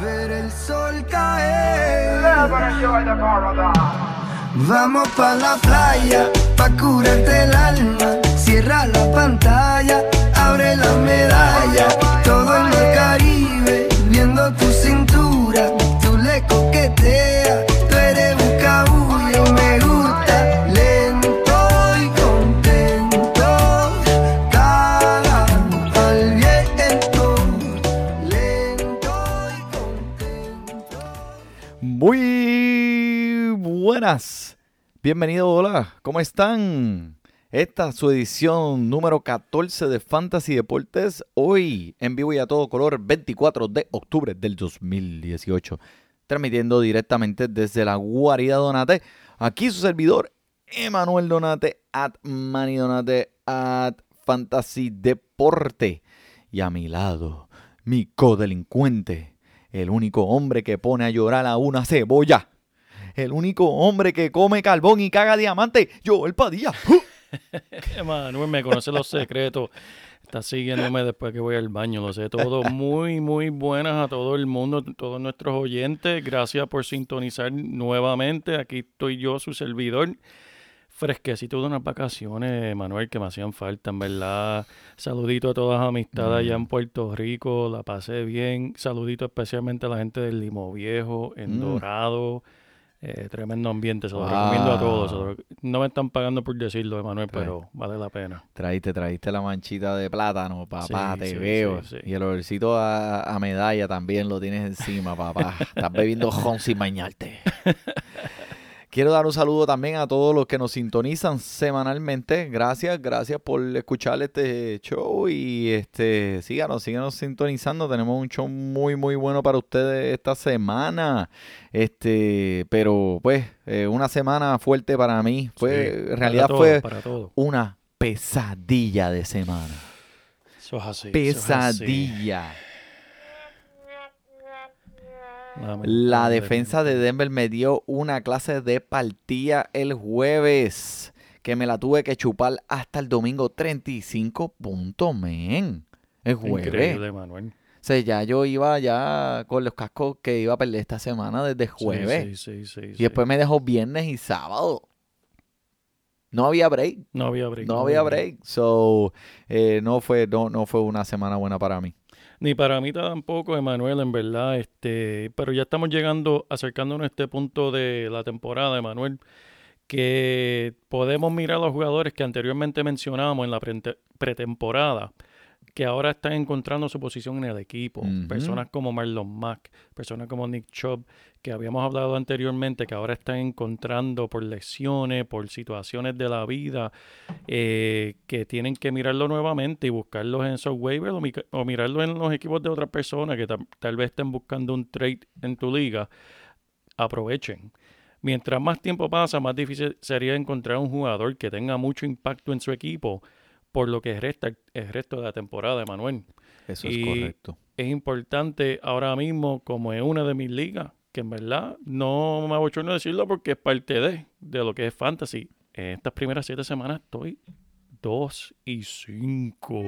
Ver el sol caer. Vamos pa la playa, pa curarte el alma. Cierra la pantalla, abre la medalla. Todo en el Caribe, buenas. Bienvenido, hola. ¿Cómo están? Esta es su edición número 14 de Fantasy Deportes. Hoy en vivo y a todo color, 24 de octubre del 2018. Transmitiendo directamente desde la guarida Donate. Aquí su servidor, Emanuel Donate, at Manny Donate, at Fantasy Deporte. Y a mi lado, mi codelincuente, el único hombre que pone a llorar a una cebolla. El único hombre que come carbón y caga diamante, yo, el Padilla. Manuel me conoce los secretos. Está siguiéndome después que voy al baño, lo sé todo. Muy, muy buenas a todo el mundo, todos nuestros oyentes. Gracias por sintonizar nuevamente. Aquí estoy yo, su servidor. Fresquecito de unas vacaciones, Manuel, que me hacían falta, en verdad. Saludito a todas las amistades allá en Puerto Rico, la pasé bien. Saludito especialmente a la gente del Limo Viejo, en Mm. Dorado. Eh, tremendo ambiente, se lo Wow. recomiendo a todos. lo No me están pagando por decirlo, Manuel, Pues. pero vale la pena. Traíste, traíste la manchita de plátano, papá, Sí, te sí, veo. sí. Y el olorcito a, a medalla también lo tienes encima, papá. Estás bebiendo jon sin bañarte. Quiero dar un saludo también a todos los que nos sintonizan semanalmente. Gracias, gracias por escuchar este show y este síganos, síganos sintonizando. Tenemos un show muy, muy bueno para ustedes esta semana. Este, pero pues, eh, una semana fuerte para mí. Fue, Sí, en realidad todo, fue una pesadilla de semana. Eso es así. eso es así. La defensa de Denver me dio una clase de partida el jueves que me la tuve que chupar hasta el domingo 35 puntos, men. El jueves. Increíble, Manuel. O sea, ya yo iba ya con los cascos que iba a perder esta semana desde jueves. Sí, sí, sí, Y después me dejó viernes y sábado. No había break. No había break. No había break. So, eh, no, fue, no, no fue una semana buena para mí. Ni para mí tampoco, Emanuel, en verdad. Este, pero ya estamos llegando, acercándonos a este punto de la temporada, Emanuel, que podemos mirar a los jugadores que anteriormente mencionábamos en la prete- pretemporada, que ahora están encontrando su posición en el equipo. Personas como Marlon Mack, personas como Nick Chubb, que habíamos hablado anteriormente, que ahora están encontrando por lesiones, por situaciones de la vida, eh, que tienen que mirarlo nuevamente y buscarlos en esos waivers o, o mirarlo en los equipos de otras personas que tal vez estén buscando un trade en tu liga, aprovechen. Mientras más tiempo pasa, más difícil sería encontrar un jugador que tenga mucho impacto en su equipo por lo que resta el resto de la temporada, Manuel. Eso es correcto. Es importante ahora mismo, como es una de mis ligas, que en verdad no me abochorno decirlo porque es parte de, de lo que es fantasy. En estas primeras siete semanas estoy 2 y 5.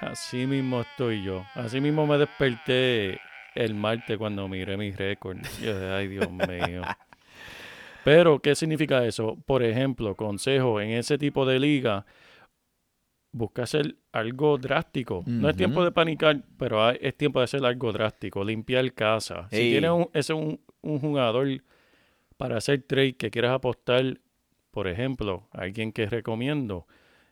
Así mismo estoy yo. Así mismo me desperté el martes cuando miré mis récords. Ay, Dios mío. Pero, ¿qué significa eso? Por ejemplo, consejo, en ese tipo de liga, busca hacer algo drástico. No es tiempo de panicar, pero hay- es tiempo de hacer algo drástico, limpiar casa. Si tienes un, ese un, un jugador para hacer trade que quieras apostar, por ejemplo, alguien que recomiendo,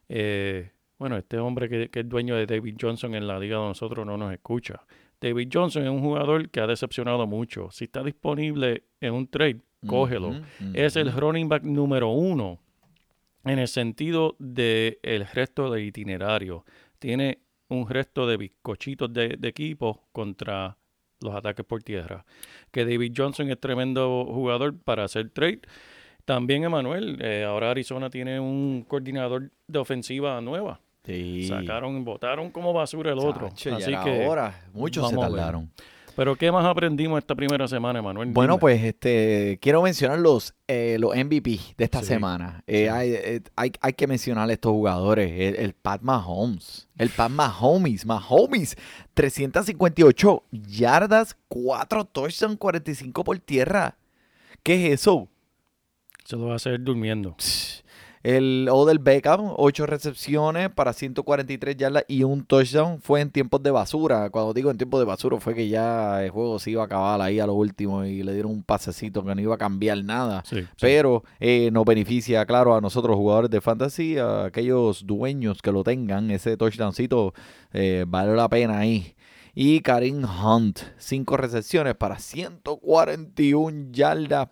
eh, bueno, este hombre que, que es dueño de David Johnson en la liga de nosotros no nos escucha. David Johnson es un jugador que ha decepcionado mucho. Si está disponible en un trade, cógelo. Es el running back número uno en el sentido del el resto del itinerario. Tiene un resto de bizcochitos de, de equipo contra los ataques por tierra. Que David Johnson es tremendo jugador para hacer trade. También Emanuel, eh, ahora Arizona tiene un coordinador de ofensiva nueva. Sí. Sacaron, votaron como basura el otro. Así que, hora. Muchos se ver. Pero ¿qué más aprendimos esta primera semana, Emanuel? Bueno, Dime. pues este quiero mencionar los, eh, los MVP de esta Sí, semana. Eh, sí. hay, eh, hay, hay que mencionar a estos jugadores. El, el Pat Mahomes. El Pat Mahomes. Mahomes. 358 yardas, 4 touchdowns, 45 por tierra. ¿Qué es eso? Se lo va a hacer durmiendo. El Odell Beckham, 8 recepciones para 143 yardas y un touchdown. Fue en tiempos de basura. Cuando digo en tiempos de basura, fue que ya el juego se iba a acabar ahí a lo último y le dieron un pasecito que no iba a cambiar nada. Sí, sí. Pero eh, nos beneficia, claro, a nosotros jugadores de fantasy, a aquellos dueños que lo tengan, ese touchdowncito eh, vale la pena ahí. Y Karim Hunt, 5 recepciones para 141 yardas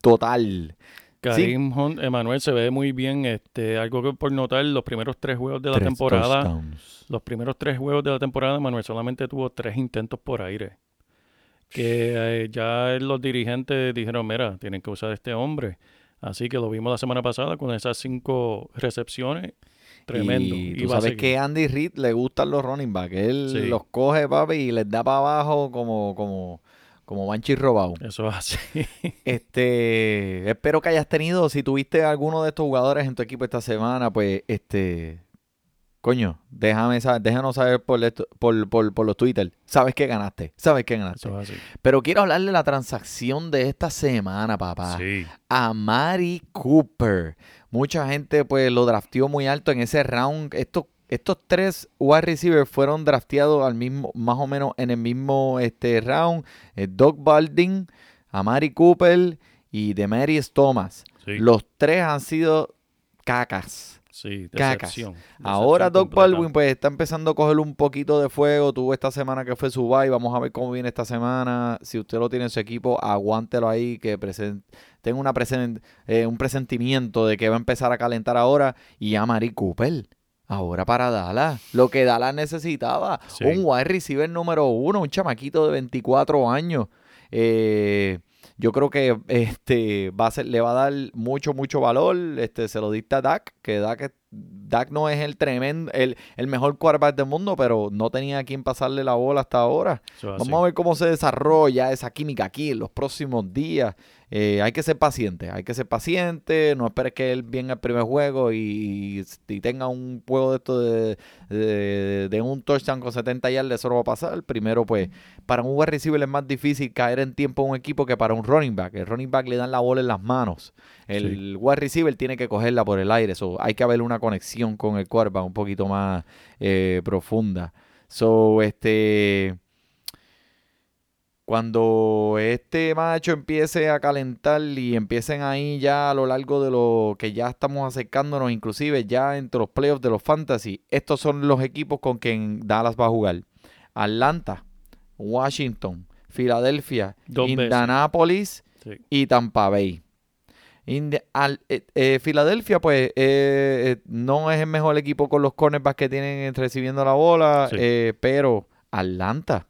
total. Karim Hunt, Emanuel se ve muy bien. Este, algo que por notar, los primeros tres juegos de la Tres temporada, touchdowns. los primeros tres juegos de la temporada, Manuel solamente tuvo tres intentos por aire. Que eh, ya los dirigentes dijeron, mira, tienen que usar a este hombre. Así que lo vimos la semana pasada con esas cinco recepciones. Tremendo. Y tú sabes que Andy Reid le gustan los running backs. Él Sí. los coge, papi, y les da para abajo como, como, como Banshee robado. Eso es así. Este, espero que hayas tenido, si tuviste alguno de estos jugadores en tu equipo esta semana, pues, este, coño, déjame saber, déjanos saber por, esto- por, por, por los Twitter. Sabes que ganaste, sabes que ganaste. Eso es así. Pero quiero hablarle de la transacción de esta semana, papá. Sí. A Mari Cooper. Mucha gente, pues, lo drafteó muy alto en ese round. Estos, estos tres wide receivers fueron drafteados al mismo, más o menos en el mismo este, round. Eh, Doug Balding, Amari Cooper y Demarius Thomas. Sí. Los tres han sido cacas. Sí, Cacas. decepción. Ahora Doug completa. Baldwin pues está empezando a coger un poquito de fuego. Tuvo esta semana que fue su bye. Vamos a ver cómo viene esta semana. Si usted lo tiene en su equipo, aguántelo ahí. Que presen- tenga una presen- eh, un presentimiento de que va a empezar a calentar ahora. Y a Mari Cooper. Ahora para Dallas. Lo que Dallas necesitaba. Sí. Un wide receiver número uno. Un chamaquito de 24 años. Eh, yo creo que este va a ser, le va a dar mucho, mucho valor. Este, se lo dicta Dak, que Dak, Dak no es el tremendo, el, el mejor quarterback del mundo, pero no tenía a quien pasarle la bola hasta ahora. Así. Vamos a ver cómo se desarrolla esa química aquí en los próximos días. Eh, hay que ser paciente, hay que ser paciente, no esperes que él venga el primer juego y, y tenga un juego de esto de, de, de un touchdown con 70 yardas, eso no va a pasar. Primero, pues, para un wide receiver es más difícil caer en tiempo en un equipo que para un running back. El running back le dan la bola en las manos. El wide receiver tiene que cogerla por el aire. So, hay que haber una conexión con el quarterback un poquito más eh, profunda. So, este. Cuando este macho empiece a calentar y empiecen ahí ya a lo largo de lo que ya estamos acercándonos, inclusive ya entre los playoffs de los fantasy, estos son los equipos con quien Dallas va a jugar. Atlanta, Washington, Filadelfia. Indianapolis Sí. y Tampa Bay. Indi- al- eh, eh, Filadelfia, pues, eh, eh, no es el mejor equipo con los cornerbacks que tienen recibiendo la bola, Sí. pero Atlanta.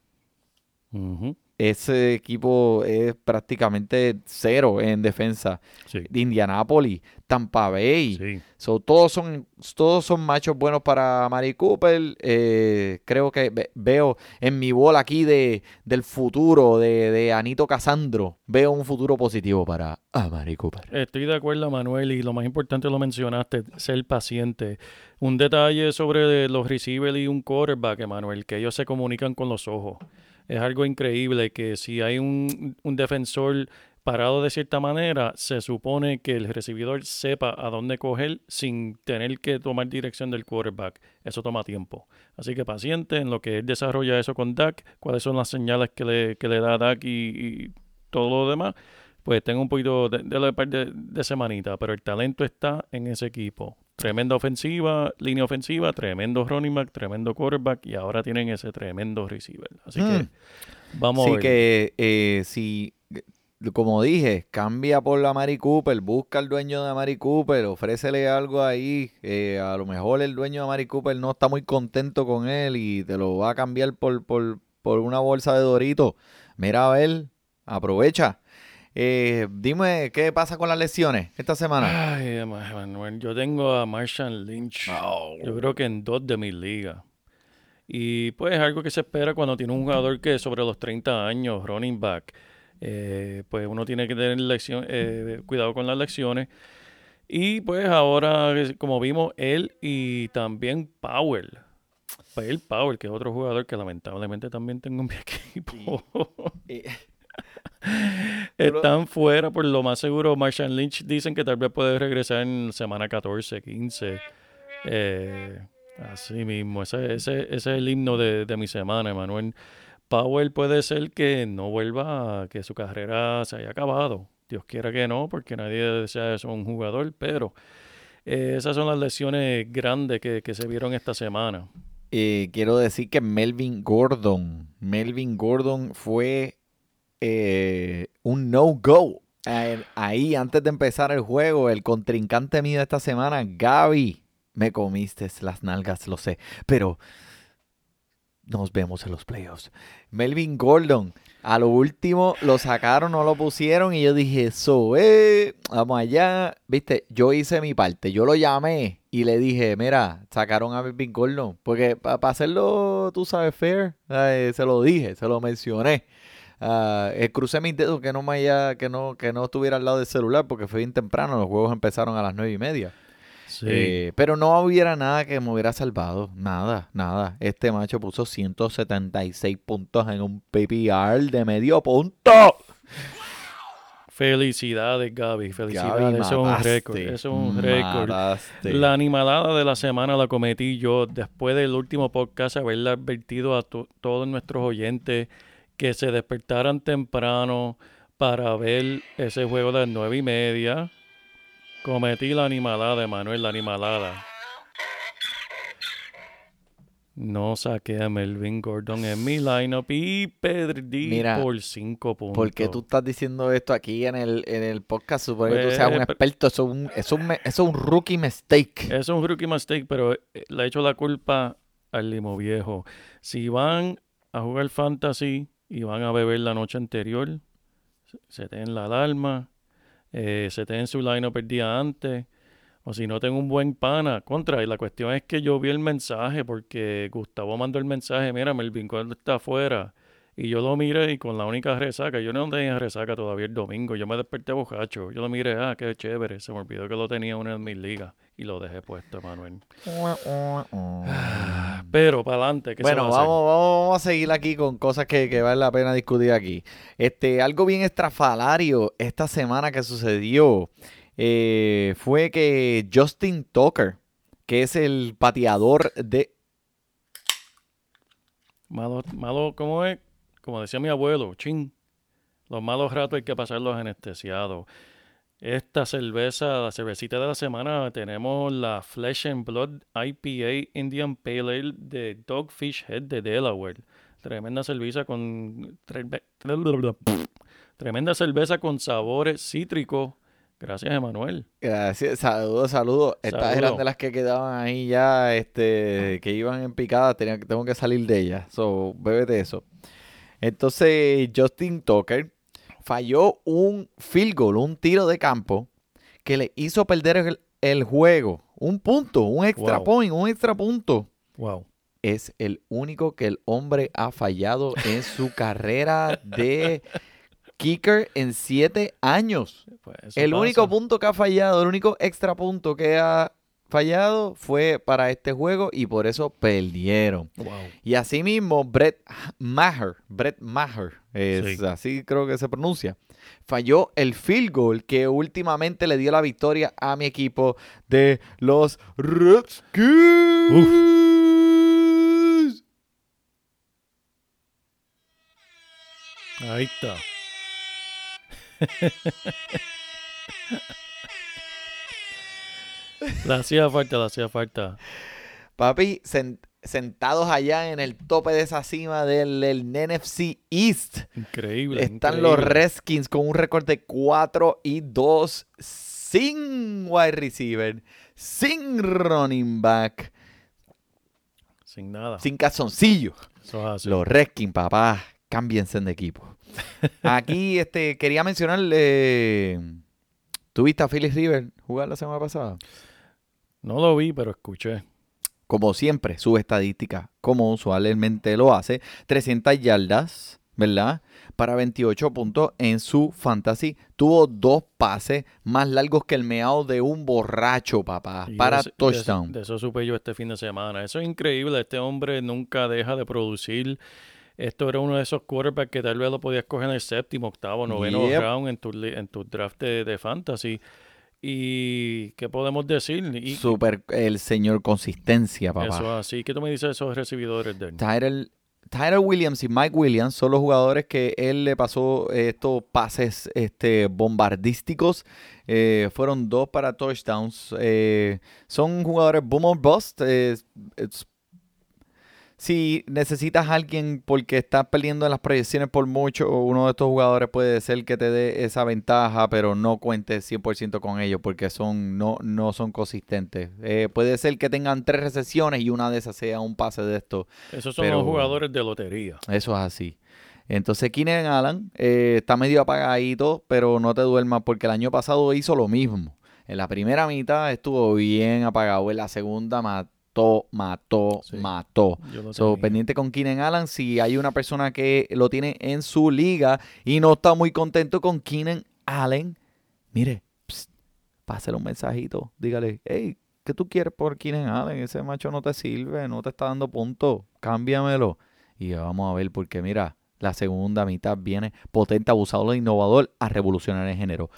Ese equipo es prácticamente cero en defensa. Sí. De Indianapolis, Tampa Bay. Sí. So, todos son todos son machos buenos para Mari Cooper. Eh, creo que ve- veo en mi bola aquí de, del futuro de, de Anito Casandro, veo un futuro positivo para Mari Cooper. Estoy de acuerdo, Manuel, y lo más importante lo mencionaste, ser paciente. Un detalle sobre los receivers y un quarterback, Manuel, que ellos se comunican con los ojos. Es algo increíble que si hay un, un defensor parado de cierta manera, se supone que el recibidor sepa a dónde coger sin tener que tomar dirección del quarterback. Eso toma tiempo. Así que paciente en lo que él desarrolla eso con Dak, cuáles son las señales que le, que le da Dak y, y todo lo demás pues tengo un poquito de, de, de, de semanita, pero el talento está en ese equipo. Tremenda ofensiva, línea ofensiva, tremendo running back, tremendo quarterback y ahora tienen ese tremendo receiver. Así que Mm. vamos a Así ver. que eh, si como dije, cambia por la Mari Cooper, busca al dueño de Mari Cooper, ofrécele algo ahí. eh, a lo mejor el dueño de Mari Cooper no está muy contento con él y te lo va a cambiar por, por, por una bolsa de Dorito. Mira a ver, aprovecha. Eh, dime, ¿qué pasa con las lesiones esta semana? Ay, Manuel, yo tengo a Marshawn Lynch. Yo creo que en dos de mis ligas. Y pues es algo que se espera cuando tiene un jugador que es sobre los 30 años, running back. Eh, pues uno tiene que tener lección, eh, cuidado con las lecciones. Y pues ahora, como vimos, él y también Powell. Pues Powell, que es otro jugador que lamentablemente también tengo en mi equipo. Eh, Están fuera, por lo más seguro. Marshawn Lynch dicen que tal vez puede regresar en semana 14, 15. Eh, así mismo, ese, ese, ese es el himno de, de mi semana, Emanuel. Powell puede ser que no vuelva, a- que su carrera se haya acabado. Dios quiera que no, porque nadie desea eso a un jugador, pero eh, esas son las lesiones grandes que, que se vieron esta semana. eh, quiero decir que Melvin Gordon, Melvin Gordon fue eh, un no-go. Ahí, antes de empezar el juego, el contrincante mío de esta semana, Gaby, me comiste las nalgas, lo sé, pero nos vemos en los playoffs. Melvin Gordon, a lo último lo sacaron, no lo pusieron y yo dije, eso, eh, vamos allá. Viste, yo hice mi parte, yo lo llamé y le dije, mira, sacaron a Melvin Gordon, porque para hacerlo, tú sabes, fair, eh, se lo dije, se lo mencioné. Eh, crucé mis dedos que no me haya, que no, que no estuviera al lado del celular porque fue bien temprano, los juegos empezaron a las nueve y media. Sí. Eh, pero no hubiera nada que me hubiera salvado. Nada, nada. Este macho puso 176 puntos en un PPR de medio punto. Felicidades, Gaby. Felicidades. Gaby, eso es un récord. Eso es un récord. La animalada de la semana la cometí yo después del último podcast, haberle advertido a to- todos nuestros oyentes que se despertaran temprano para ver ese juego de las nueve y media. Cometí la animalada, Manuel, la animalada. No saqué a Melvin Gordon en mi lineup y perdí Mira, por cinco puntos. ¿Por qué tú estás diciendo esto aquí en el, en el podcast? Supone que tú Pues, seas un pero- experto. Eso es un, es un rookie mistake. Es un rookie mistake, pero eh, le he hecho la culpa al limo viejo. Si van a jugar fantasy y van a beber la noche anterior, se- se den la alarma, eh, se den su line el antes, o si no tengo un buen pana, contra. Y la cuestión es que yo vi el mensaje porque Gustavo mandó el mensaje, mira, Melvin Gordon está afuera. Y yo lo miré y con la única resaca, yo no tenía resaca todavía el domingo, yo me desperté bojacho. Yo lo miré, ah, qué chévere, se me olvidó que lo tenía en una de mis ligas y lo dejé puesto, Manuel. Pero para adelante, que Bueno, se va a vamos, vamos a seguir aquí con cosas que, que vale la pena discutir aquí. Este, algo bien estrafalario esta semana que sucedió eh, fue que Justin Tucker, que es el pateador de... Malo, malo, ¿cómo es? Como decía mi abuelo, chin. Los malos ratos hay que pasarlos anestesiados. Esta cerveza, la cervecita de la semana, tenemos la Flesh and Blood IPA Indian Pale Ale de Dogfish Head de Delaware. Tremenda cerveza con tre- tremenda cerveza con sabores cítricos. Gracias, Emanuel. Gracias, saludos, saludos. Estas eran de las que quedaban ahí ya, este, que iban en picada, tenía, tengo que salir de ellas. So, bébete eso. Entonces, Justin Tucker falló un field goal, un tiro de campo, que le hizo perder el, el juego. Un punto, un extra Wow. point, un extra punto. Wow. Es el único que el hombre ha fallado en su carrera de kicker en siete años. Pues El único punto que ha fallado, el único extra punto que ha fallado fue para este juego y por eso perdieron. Wow. Y asimismo, Brett Maher, Brett Maher, es Sí. así creo que se pronuncia, falló el field goal que últimamente le dio la victoria a mi equipo de los Redskins. Ahí está. le hacía falta, le hacía falta. Papi, sent- sentados allá en el tope de esa cima del, del NFC East. Increíble. Están los. Redskins con un récord de 4 y 2 sin wide receiver, sin running back, Sin nada. sin calzoncillo. Es. Los Redskins, papá, cámbiense de equipo. Aquí este, quería mencionarle. ¿Tuviste a Phillips River jugar la semana pasada? No lo vi, pero escuché. Como siempre, su estadística, como usualmente lo hace, 300 yardas, ¿verdad? Para 28 puntos en su fantasy. Tuvo dos pases más largos que el meao de un borracho, papá, Y para de de touchdown. De eso, supe yo este fin de semana. Eso es increíble. Este hombre nunca deja de producir. Esto era uno de esos quarterbacks que tal vez lo podías coger en el séptimo, octavo, noveno Yep. round en tu, en tu draft de, de fantasy. ¿Y qué podemos decir? Y, Super el señor consistencia, papá. eso así. ¿Qué tú me dices de esos recibidores de él? Tyrell, Tyrell Williams y Mike Williams son los jugadores que él le pasó eh, estos pases este, bombardísticos. Eh, fueron dos para touchdowns. Eh, son jugadores boom or bust. eh, si necesitas a alguien porque estás perdiendo en las proyecciones por mucho, uno de estos jugadores puede ser que te dé esa ventaja, pero no cuentes 100% con ellos porque son no, no son consistentes. Eh, puede ser que tengan tres recesiones y una de esas sea un pase de estos. Esos son pero- los jugadores de lotería. Eso es así. Entonces, Keenan Allen eh, está medio apagadito, pero no te duermas porque el año pasado hizo lo mismo. En la primera mitad estuvo bien apagado. En la segunda mató, mató, Sí. mató. So, pendiente con Keenan Allen. Si hay una persona que lo tiene en su liga y no está muy contento con Keenan Allen, mire, psst, pásale un mensajito. Dígale, hey, ¿qué tú quieres por Keenan Allen? Ese macho no te sirve, no te está dando puntos. Cámbiamelo. Y vamos a ver, porque mira, la segunda mitad viene potente, abusador e innovador a revolucionar el género.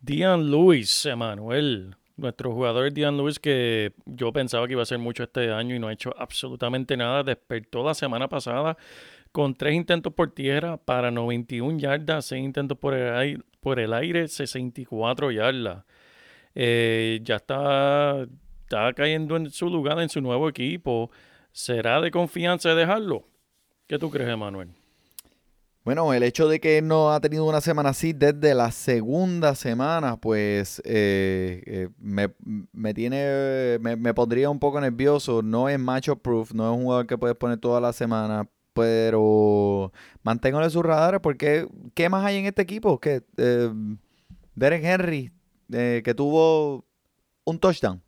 Dian Lewis, Emanuel. Nuestro jugador Dian Lewis, que yo pensaba que iba a hacer mucho este año y no ha hecho absolutamente nada. Despertó la semana pasada con tres intentos por tierra para 91 yardas, seis intentos por el aire, por el aire 64 yardas. Eh, ya está, está cayendo en su lugar en su nuevo equipo. ¿Será de confianza dejarlo? ¿Qué tú crees, Emanuel? Bueno, el hecho de que no ha tenido una semana así desde la segunda semana, pues eh, eh, me, me tiene, me, me pondría un poco nervioso. No es macho proof, no es un jugador que puedes poner toda la semana, pero manténgalo en sus radares porque ¿qué más hay en este equipo? Que eh, Derek Henry, eh, que tuvo un touchdown.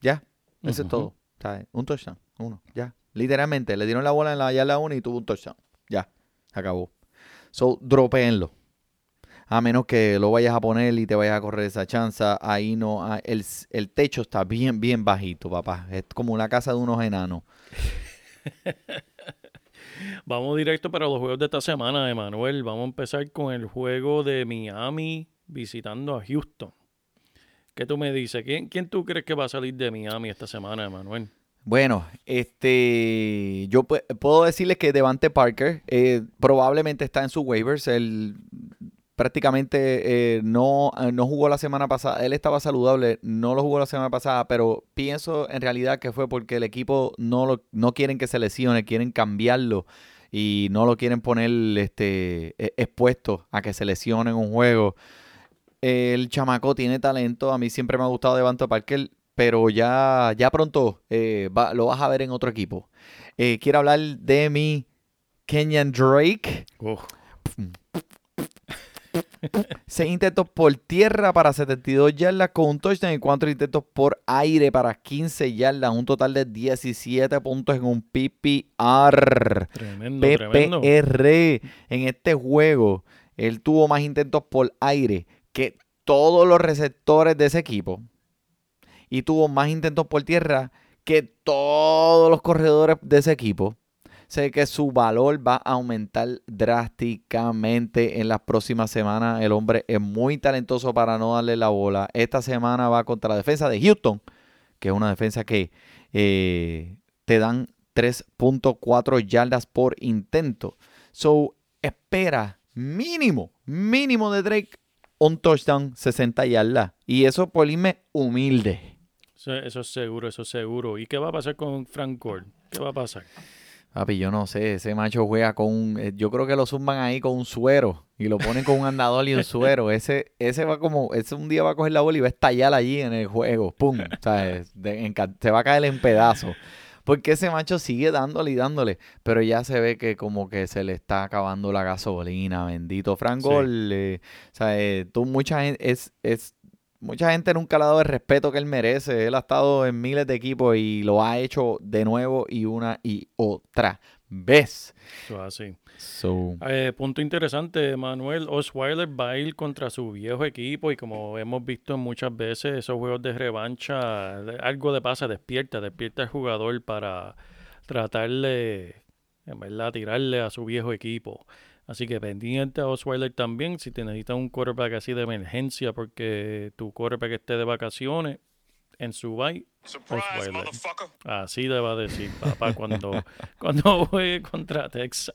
Ya, eso es todo. ¿sabes? Un touchdown, uno, ya. Literalmente, le dieron la bola en la yarda 1 y tuvo un touchdown. Ya, acabó. So, dropeenlo. A menos que lo vayas a poner y te vayas a correr esa chanza, ahí no el, el techo está bien, bien bajito, papá. Es como una casa de unos enanos. Vamos directo para los juegos de esta semana, Emanuel. Vamos a empezar con el juego de Miami visitando a Houston. ¿Qué tú me dices? ¿Quién, quién tú crees que va a salir de Miami esta semana, Emanuel? Bueno, este, yo pu- puedo decirles que Devante Parker eh, probablemente está en sus waivers. Él prácticamente eh, no, eh, no jugó la semana pasada. Él estaba saludable, no lo jugó la semana pasada, pero pienso en realidad que fue porque el equipo no, lo, no quieren que se lesione, quieren cambiarlo y no lo quieren poner este, e- expuesto a que se lesione en un juego. El chamaco tiene talento. A mí siempre me ha gustado Devante Parker, pero ya, ya pronto eh, va- lo vas a ver en otro equipo. Eh, quiero hablar de mi Kenyan Drake. Seis intentos por tierra para 72 yardas con un touchdown y cuatro intentos por aire para 15 yardas. Un total de 17 puntos en un PPR. tremendo, tremendo. PPR. En este juego, él tuvo más intentos por aire que todos los receptores de ese equipo. Y tuvo más intentos por tierra que todos los corredores de ese equipo. Sé que su valor va a aumentar drásticamente en las próximas semanas. El hombre es muy talentoso para no darle la bola. Esta semana va contra la defensa de Houston, que es una defensa que eh, te dan 3.4 yardas por intento. So, espera mínimo, mínimo de Drake un touchdown 60 yardas. Y eso por irme humilde. Eso, es seguro, eso es seguro. ¿Y qué va a pasar con Frank Gore? ¿Qué va a pasar? Papi, yo no sé, ese macho juega con un, eh, yo creo que lo zumban ahí con un suero y lo ponen con un andador y un suero. Ese, ese va como, ese un día va a coger la bola y va a estallar allí en el juego, pum, en ca- se va a caer en pedazos. Porque ese macho sigue dándole y dándole, pero ya se ve que como que se le está acabando la gasolina, bendito. Frank Sí. Gore, eh, o sea, eh, tú, mucha gente, es, es, mucha gente nunca le ha dado el respeto que él merece. Él ha estado en miles de equipos y lo ha hecho de nuevo y una y otra vez. Eso así. So, Eh, punto interesante, Manuel Osweiler va a ir contra su viejo equipo y como hemos visto muchas veces, esos juegos de revancha, de- algo le pasa, despierta, despierta al jugador para tratarle, en verdad, tirarle a su viejo equipo. Así que pendiente a Osweiler también, si te necesitas un quarterback así de emergencia porque tu quarterback esté de vacaciones en su bye, Surprise. Así le va a decir papá cuando, cuando juegue contra Texas.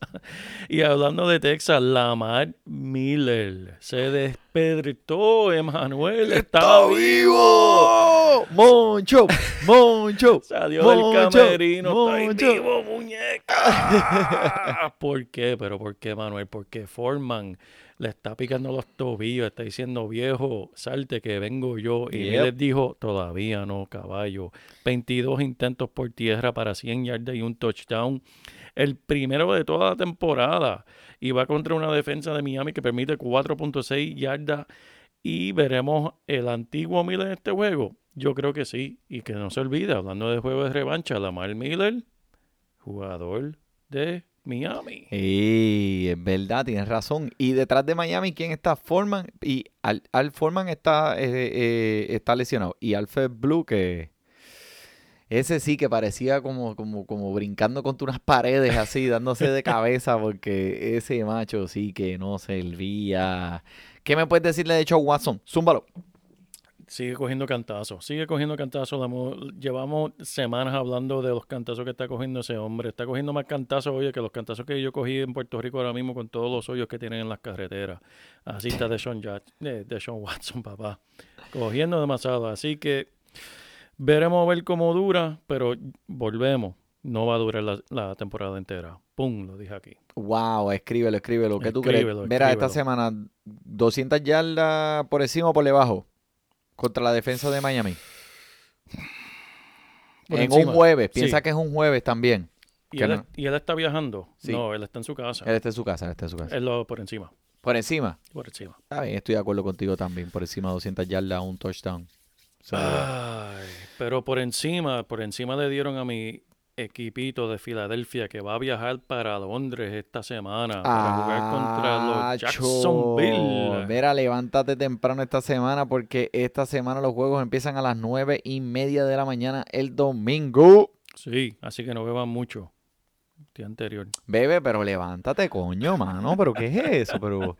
Y hablando de Texas, Lamar Miller se despedritó, Emanuel. Está vivo. Moncho, Moncho. Salió del Moncho, camerino. Está vivo, muñeca. ¿Por qué? Pero ¿por qué, Manuel? Porque Foreman le está picando los tobillos, está diciendo, viejo, salte que vengo yo. Y Yep. Miller dijo, todavía no, caballo. 22 intentos por tierra para 100 yardas y un touchdown. El primero de toda la temporada. Y va contra una defensa de Miami que permite 4.6 yardas. Y veremos el antiguo Miller en este juego. Yo creo que sí. Y que no se olvide, hablando de juego de revancha, Lamar Miller, jugador de Miami. Y es verdad, tienes razón. Y detrás de Miami, ¿quién está? Foreman. Y Al, Al Foreman está, eh, eh, está lesionado. Y Alfred Blue, que ese sí que parecía como, como, como brincando contra unas paredes así, dándose de cabeza, porque ese macho sí que no servía. ¿Qué me puedes decirle de hecho Watson? Zúmbalo. Sigue cogiendo cantazos, sigue cogiendo cantazos. Llevamos semanas hablando de los cantazos que está cogiendo ese hombre. Está cogiendo más cantazos, oye, que los cantazos que yo cogí en Puerto Rico ahora mismo con todos los hoyos que tienen en las carreteras. Así está Deshaun, Ya- eh, Deshaun Watson, papá. Cogiendo demasiado. Así que veremos a ver cómo dura, pero volvemos. No va a durar la, la temporada entera. Pum, lo dije aquí. Wow, escríbelo, escríbelo. ¿Qué tú Escríbelo, crees? Mira, esta semana, 200 yardas por encima o por debajo contra la defensa de Miami. Por en encima. un jueves, piensa Sí. que es un jueves también. ¿Y él, no. y él está viajando? Sí. No, él está en su casa. Él está en su casa, él está en su casa. Él lo por encima. Por encima. Por encima. Está bien, estoy de acuerdo contigo también. Por encima de 200 yardas, un touchdown. So, Ay, pero por encima, por encima le dieron a mi equipito de Filadelfia que va a viajar para Londres esta semana para jugar contra los. Jacksonville. Mira, levántate temprano esta semana porque esta semana los juegos empiezan a las nueve y media de la mañana el domingo. Sí, así que no beban mucho. El día anterior. Bebe, pero levántate, coño, mano. ¿Pero qué es eso? Pero...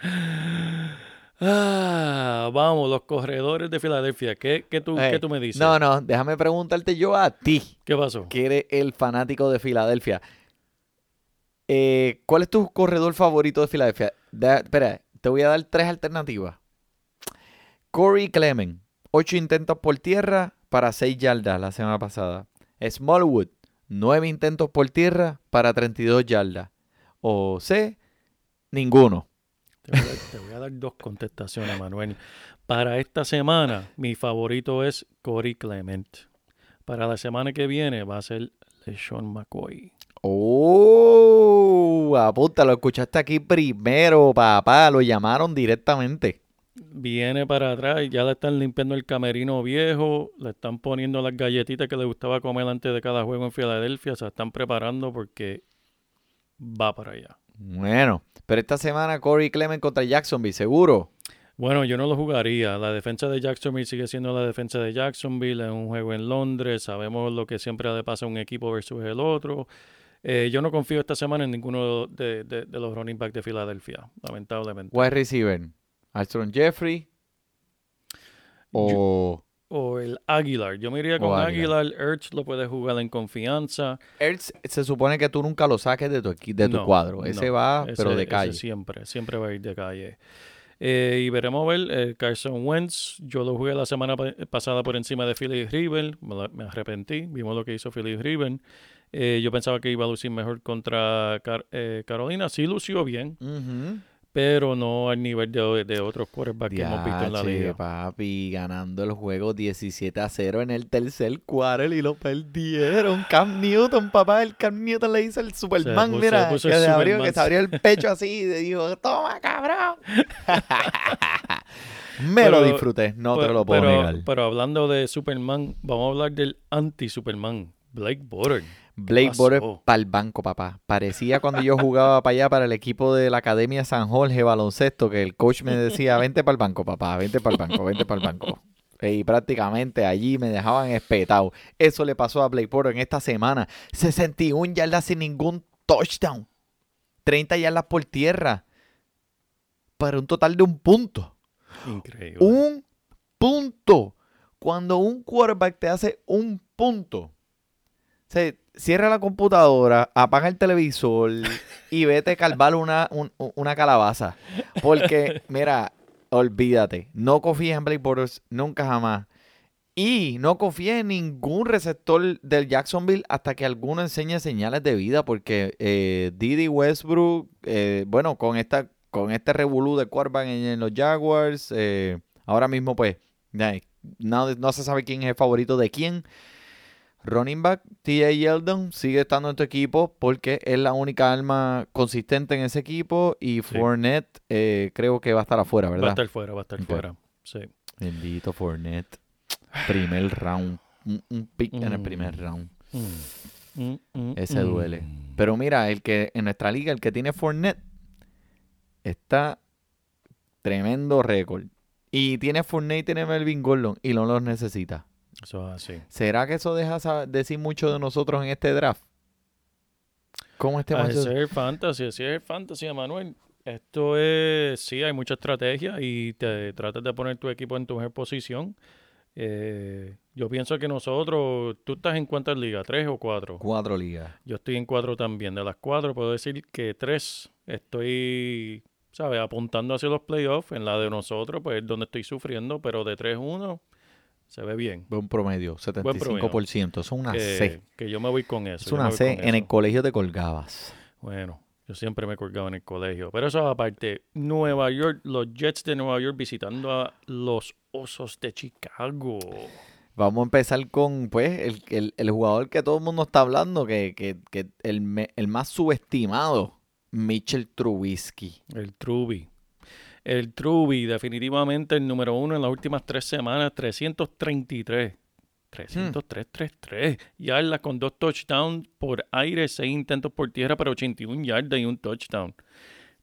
Ah, vamos, los corredores de Filadelfia. ¿Qué, qué tú, qué tú me dices? No, no, déjame preguntarte yo a ti, ¿Qué pasó? que eres el fanático de Filadelfia. Eh, ¿Cuál es tu corredor favorito de Filadelfia? Espera, te voy a dar tres alternativas. Corey Clement, ocho intentos por tierra para seis yardas la semana pasada. Smallwood, nueve intentos por tierra para 32 yardas. O C, ninguno. Te voy, a, te voy a dar dos contestaciones, Manuel. Para esta semana, mi favorito es Corey Clement. Para la semana que viene va a ser LeSean McCoy. Oh, apunta, lo escuchaste aquí primero, papá. Lo llamaron directamente. Viene para atrás y ya le están limpiando el camerino viejo, le están poniendo las galletitas que le gustaba comer antes de cada juego en Filadelfia, se están preparando porque va para allá. Bueno, pero esta semana Corey Clement contra Jacksonville, seguro. Bueno, yo no lo jugaría. La defensa de Jacksonville sigue siendo la defensa de Jacksonville. Es un juego en Londres. Sabemos lo que siempre le pasa a un equipo versus el otro. Eh, yo no confío esta semana en ninguno de, de- de los running backs de Filadelfia, lamentablemente. Wide receiver, Armstrong Jeffrey o O el Aguilar. Yo me iría con Aguilar. Aguilar. Ertz lo puede jugar en confianza. Ertz. Se supone que tú nunca lo saques de tu, de tu No, cuadro. Ese no. va, Ese- pero de ese calle. siempre, siempre va a ir de calle. Eh, y veremos a ver, eh, Carson Wentz, yo lo jugué la semana pa- pasada por encima de Philly Riven, me, me arrepentí, vimos lo que hizo Philly Riven. Eh, yo pensaba que iba a lucir mejor contra Car- eh, Carolina, sí lució bien. Pero no al nivel de, de otros quarterbacks que hemos visto en la liga. papi, ganando el juego 17 a 0 en el tercer quarter y lo perdieron. Cam Newton, papá, el Cam Newton le hizo el Superman, puso- mira, puso que el se, abrió, Superman. que se abrió el pecho así y dijo, toma, cabrón. Me lo disfruté, no te Pero- lo puedo pero, negar. pero hablando de Superman, vamos a hablar del anti-Superman, Blake Bortles. Blake? Bortles para el banco, papá. Parecía cuando yo jugaba para allá, para el equipo de la Academia San Jorge Baloncesto, que el coach me decía, vente para el banco, papá, vente para el banco, vente para el banco. Y prácticamente allí me dejaban espetado. Eso le pasó a Blake Bortles en esta semana. 61 yardas sin ningún touchdown. 30 yardas por tierra. Para un total de un punto. Increíble. Un punto. Cuando un quarterback te hace un punto, se cierra la computadora, apaga el televisor y vete a calvar una, un- una calabaza. Porque, mira, olvídate, no confíes en Blake Bortles nunca jamás. Y no confíes en ningún receptor del Jacksonville hasta que alguno enseñe señales de vida, porque eh, Didi Westbrook, eh, bueno, con esta con este revolú de quarterback en, en los Jaguars, eh, ahora mismo pues no, no se sabe quién es el favorito de quién. Running back, T.A. Yeldon sigue estando en tu equipo porque es la única alma consistente en ese equipo y Fournette eh, creo que va a estar afuera, Va a ¿verdad? estar fuera, va a estar Ok. fuera. Sí. Bendito Fournette. Primer round. Un, un pick en el primer Mm. round. Mm. Mm, Ese duele. Pero mira, el que en nuestra liga, el que tiene Fournette, está tremendo récord. Y tiene Fournette y tiene Melvin Gordon y no los necesita. Eso es así. ¿Será que eso deja decir mucho de nosotros en este draft? ¿Cómo este Así macho? es el fantasy, así es el fantasy, Manuel. Esto es, sí, hay mucha estrategia y te tratas de poner tu equipo en tu mejor posición. Eh, yo pienso que nosotros, tú estás en cuántas ligas, tres o cuatro. Cuatro ligas. Yo estoy en cuatro también. De las cuatro puedo decir que tres estoy, ¿sabes? Apuntando hacia los playoffs. En la de nosotros, pues es donde estoy sufriendo, pero de 3-1 se ve bien. Buen promedio, 75%. Eso es una que, C. que yo me voy con eso. Es una C. En el colegio te colgabas. Bueno, yo siempre me he colgado en el colegio. Pero eso aparte, Nueva York, los Jets de Nueva York visitando a los Osos de Chicago. Vamos a empezar con, pues, el, el- el jugador que todo el mundo está hablando, que, que, que el, el más subestimado, Mitchell Trubisky. El Truby. El Truby, definitivamente el número uno en las últimas tres semanas, 333. 303, 33 yardas con dos touchdowns por aire, seis intentos por tierra para 81 yardas y un touchdown.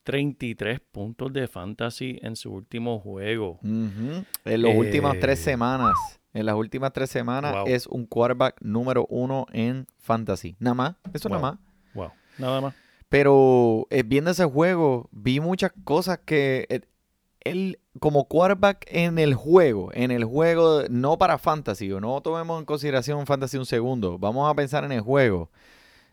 33 puntos de fantasy en su último juego. En las últimas tres Eh. semanas, en las últimas tres semanas Wow. es un quarterback número uno en fantasy. Nada más, eso Wow. nada más. Wow, nada más. Pero eh, viendo ese juego, vi muchas cosas que eh, él, como quarterback en el juego, en el juego, no para fantasy, o no tomemos en consideración fantasy un segundo, vamos a pensar en el juego.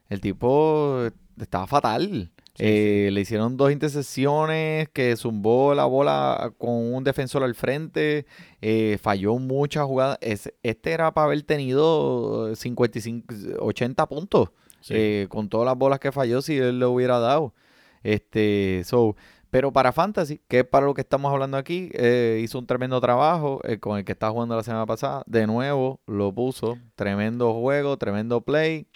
El tipo estaba fatal. Sí, Eh, Le hicieron dos intercepciones, que zumbó la bola con un defensor al frente, eh, falló muchas jugadas. Es- este era para haber tenido 55, 80 puntos Sí. eh, con todas las bolas que falló si él le hubiera dado. Este, so, pero para Fantasy, que es para lo que estamos hablando aquí, eh, hizo un tremendo trabajo eh, con el que estaba jugando la semana pasada. De nuevo, lo puso. Tremendo juego, tremendo play.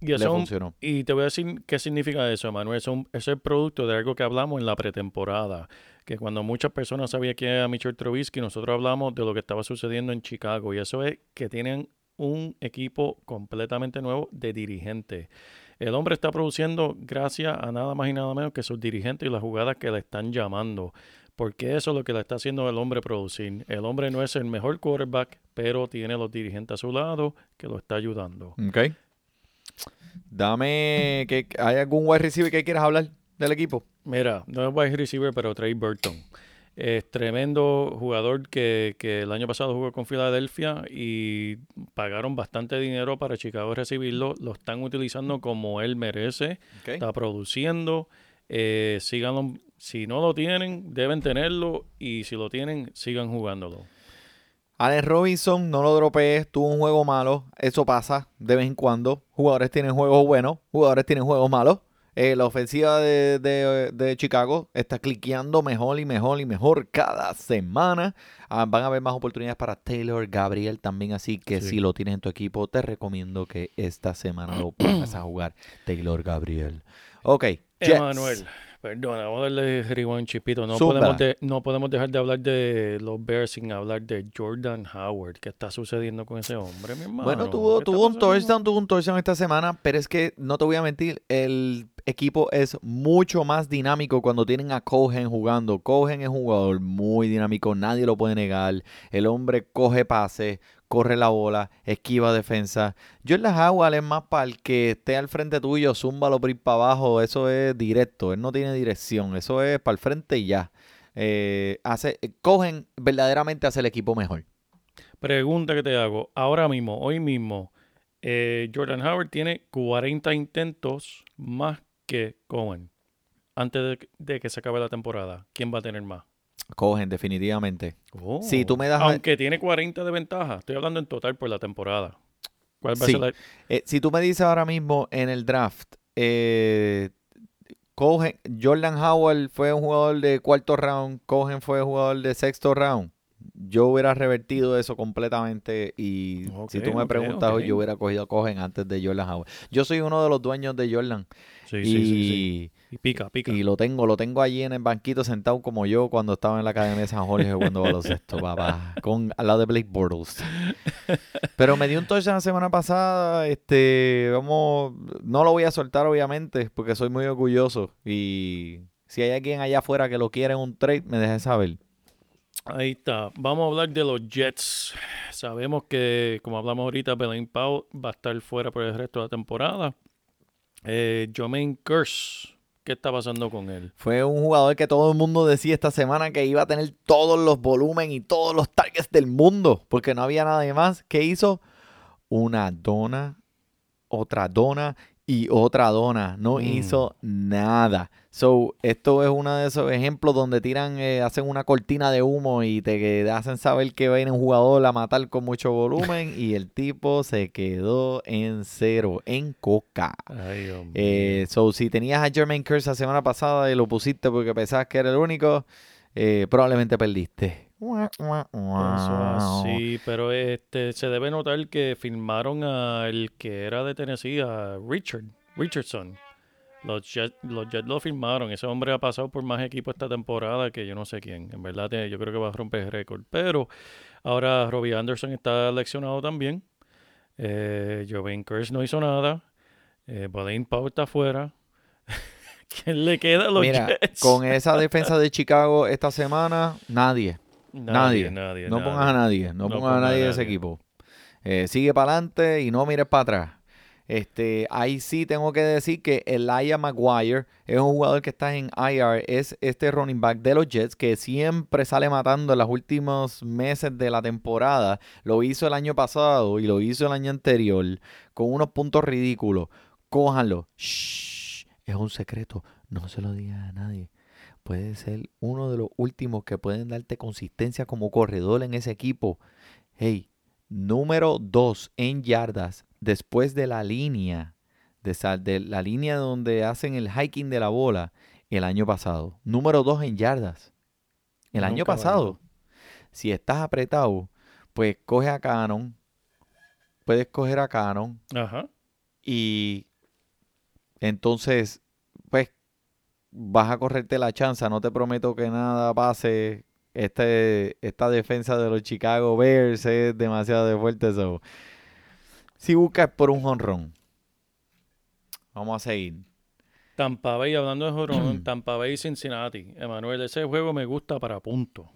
Y, Le eso, funcionó. y te voy a decir qué significa eso, Manuel. Eso, es es producto de algo que hablamos en la pretemporada. Que cuando muchas personas sabían quién era Mitchell Trubisky, nosotros hablamos de lo que estaba sucediendo en Chicago. Y eso es que tienen un equipo completamente nuevo de dirigentes. El hombre está produciendo gracias a nada más y nada menos que sus dirigentes y las jugadas que le están llamando. Porque eso es lo que le está haciendo el hombre producir. El hombre no es el mejor quarterback, pero tiene los dirigentes a su lado que lo está ayudando. Ok. Dame, que ¿hay algún wide receiver que quieras hablar del equipo? Mira, no es wide receiver, pero Trey Burton. Es tremendo jugador que, que el año pasado jugó con Filadelfia y pagaron bastante dinero para Chicago recibirlo. Lo están utilizando como él merece. Está produciendo. Eh, síganlo Si no lo tienen, deben tenerlo y si lo tienen, sigan jugándolo. Allen Robinson, no lo dropees, tuvo un juego malo, eso pasa de vez en cuando. Jugadores tienen juegos buenos, jugadores tienen juegos malos. Eh, la ofensiva de, de- de Chicago está cliqueando mejor y mejor y mejor cada semana. Ah, van a haber más oportunidades para Taylor Gabriel también, así que Sí. si lo tienes en tu equipo, te recomiendo que esta semana lo pongas a jugar Taylor Gabriel. Ok, Jets. Emanuel, perdona, vamos a darle rewind chipito. No Zumba. podemos, de- no podemos dejar de hablar de los Bears sin hablar de Jordan Howard. ¿Qué está sucediendo con ese hombre, mi hermano? Bueno, ¿Qué tuvo, tuvo un touchdown, tuvo un touchdown esta semana, pero es que no te voy a mentir, el equipo es mucho más dinámico cuando tienen a Cohen jugando. Cohen es un jugador muy dinámico, nadie lo puede negar. El hombre coge pase, corre la bola, esquiva defensa. Jordan Howard es más para el que esté al frente tuyo, zúmbalo por ir para abajo, eso es directo, él no tiene dirección, eso es para el frente y ya. Eh, hace, Cohen verdaderamente hace el equipo mejor. Pregunta que te hago. Ahora mismo, hoy mismo, eh, Jordan Howard tiene 40 intentos más que Cohen. Antes de, de que se acabe la temporada, ¿quién va a tener más? Cohen, definitivamente. Oh. Si tú me das- Aunque tiene 40 de ventaja. Estoy hablando en total por la temporada. ¿Cuál va Sí. a ser la- Eh, si tú me dices ahora mismo en el draft, eh, Cohen, Jordan Howard fue un jugador de cuarto round, Cohen fue jugador de sexto round. Yo hubiera revertido eso completamente y si tú me preguntas hoy, ok. yo hubiera cogido a Cohen antes de Jordan Howard. Yo soy uno de los dueños de Jordan Sí, y, sí, sí, sí. Y pica, pica. y lo tengo, lo tengo allí en el banquito sentado como yo cuando estaba en la Academia de San Jorge jugando baloncesto, papá, con al lado de Blake Bortles. Pero me dio un touchdown la semana pasada, este, vamos, no lo voy a soltar obviamente porque soy muy orgulloso y si hay alguien allá afuera que lo quiere en un trade, me deje saber. Ahí está. Vamos a hablar de los Jets. Sabemos que, como hablamos ahorita, Belen Powell va a estar fuera por el resto de la temporada. Eh, Jermaine Curse, ¿qué está pasando con él? Fue un jugador que todo el mundo decía esta semana que iba a tener todos los volúmenes y todos los targets del mundo, porque no había nada más. ¿Qué hizo? Una dona, otra dona y otra dona. No Mm. hizo nada. So, esto es uno de esos ejemplos donde tiran, eh, hacen una cortina de humo y te que- hacen saber que viene un jugador a matar con mucho volumen y el tipo se quedó en cero, en coca. Ay. Eh, so, si tenías a Jermaine Curse la semana pasada y lo pusiste porque pensabas que era el único, eh, probablemente perdiste. Eso así, pero este se debe notar que firmaron al que era de Tennessee, a Richard, Richardson. Los Jets, los Jets lo firmaron. Ese hombre ha pasado por más equipos esta temporada que yo no sé quién. En verdad, yo creo que va a romper el récord. Pero ahora Robbie Anderson está leccionado también. Eh, Joven Curse no hizo nada. Eh, Blaine Powell está afuera. ¿Quién le queda a los Mira, Jets? con esa defensa de Chicago esta semana, nadie. Nadie. nadie, no pongas a nadie. No, No pongas a pongas a nadie de ese equipo. Eh, sigue para adelante y no mires para atrás. Este, ahí sí tengo que decir que Elijah Maguire es un jugador que está en IR, es este running back de los Jets que siempre sale matando en los últimos meses de la temporada. Lo hizo el año pasado y lo hizo el año anterior con unos puntos ridículos. Cójanlo. Shh, es un secreto. No se lo digas a nadie. Puede ser uno de los últimos que pueden darte consistencia como corredor en ese equipo. Hey, número 2 en yardas después de la línea, de, la línea donde hacen el hiking de la bola el año pasado. Número 2 en yardas. El año pasado. Si estás apretado, pues coge a Canon. Puedes coger a Canon Ajá. y entonces, pues, vas a correrte la chanza. No te prometo que nada pase. Este, esta defensa de los Chicago Bears es demasiado de fuerte. so. Si buscas por un jonrón, vamos a seguir. Tampa Bay, hablando de Jorón, Tampa Bay Cincinnati. Emanuel, ese juego me gusta para punto.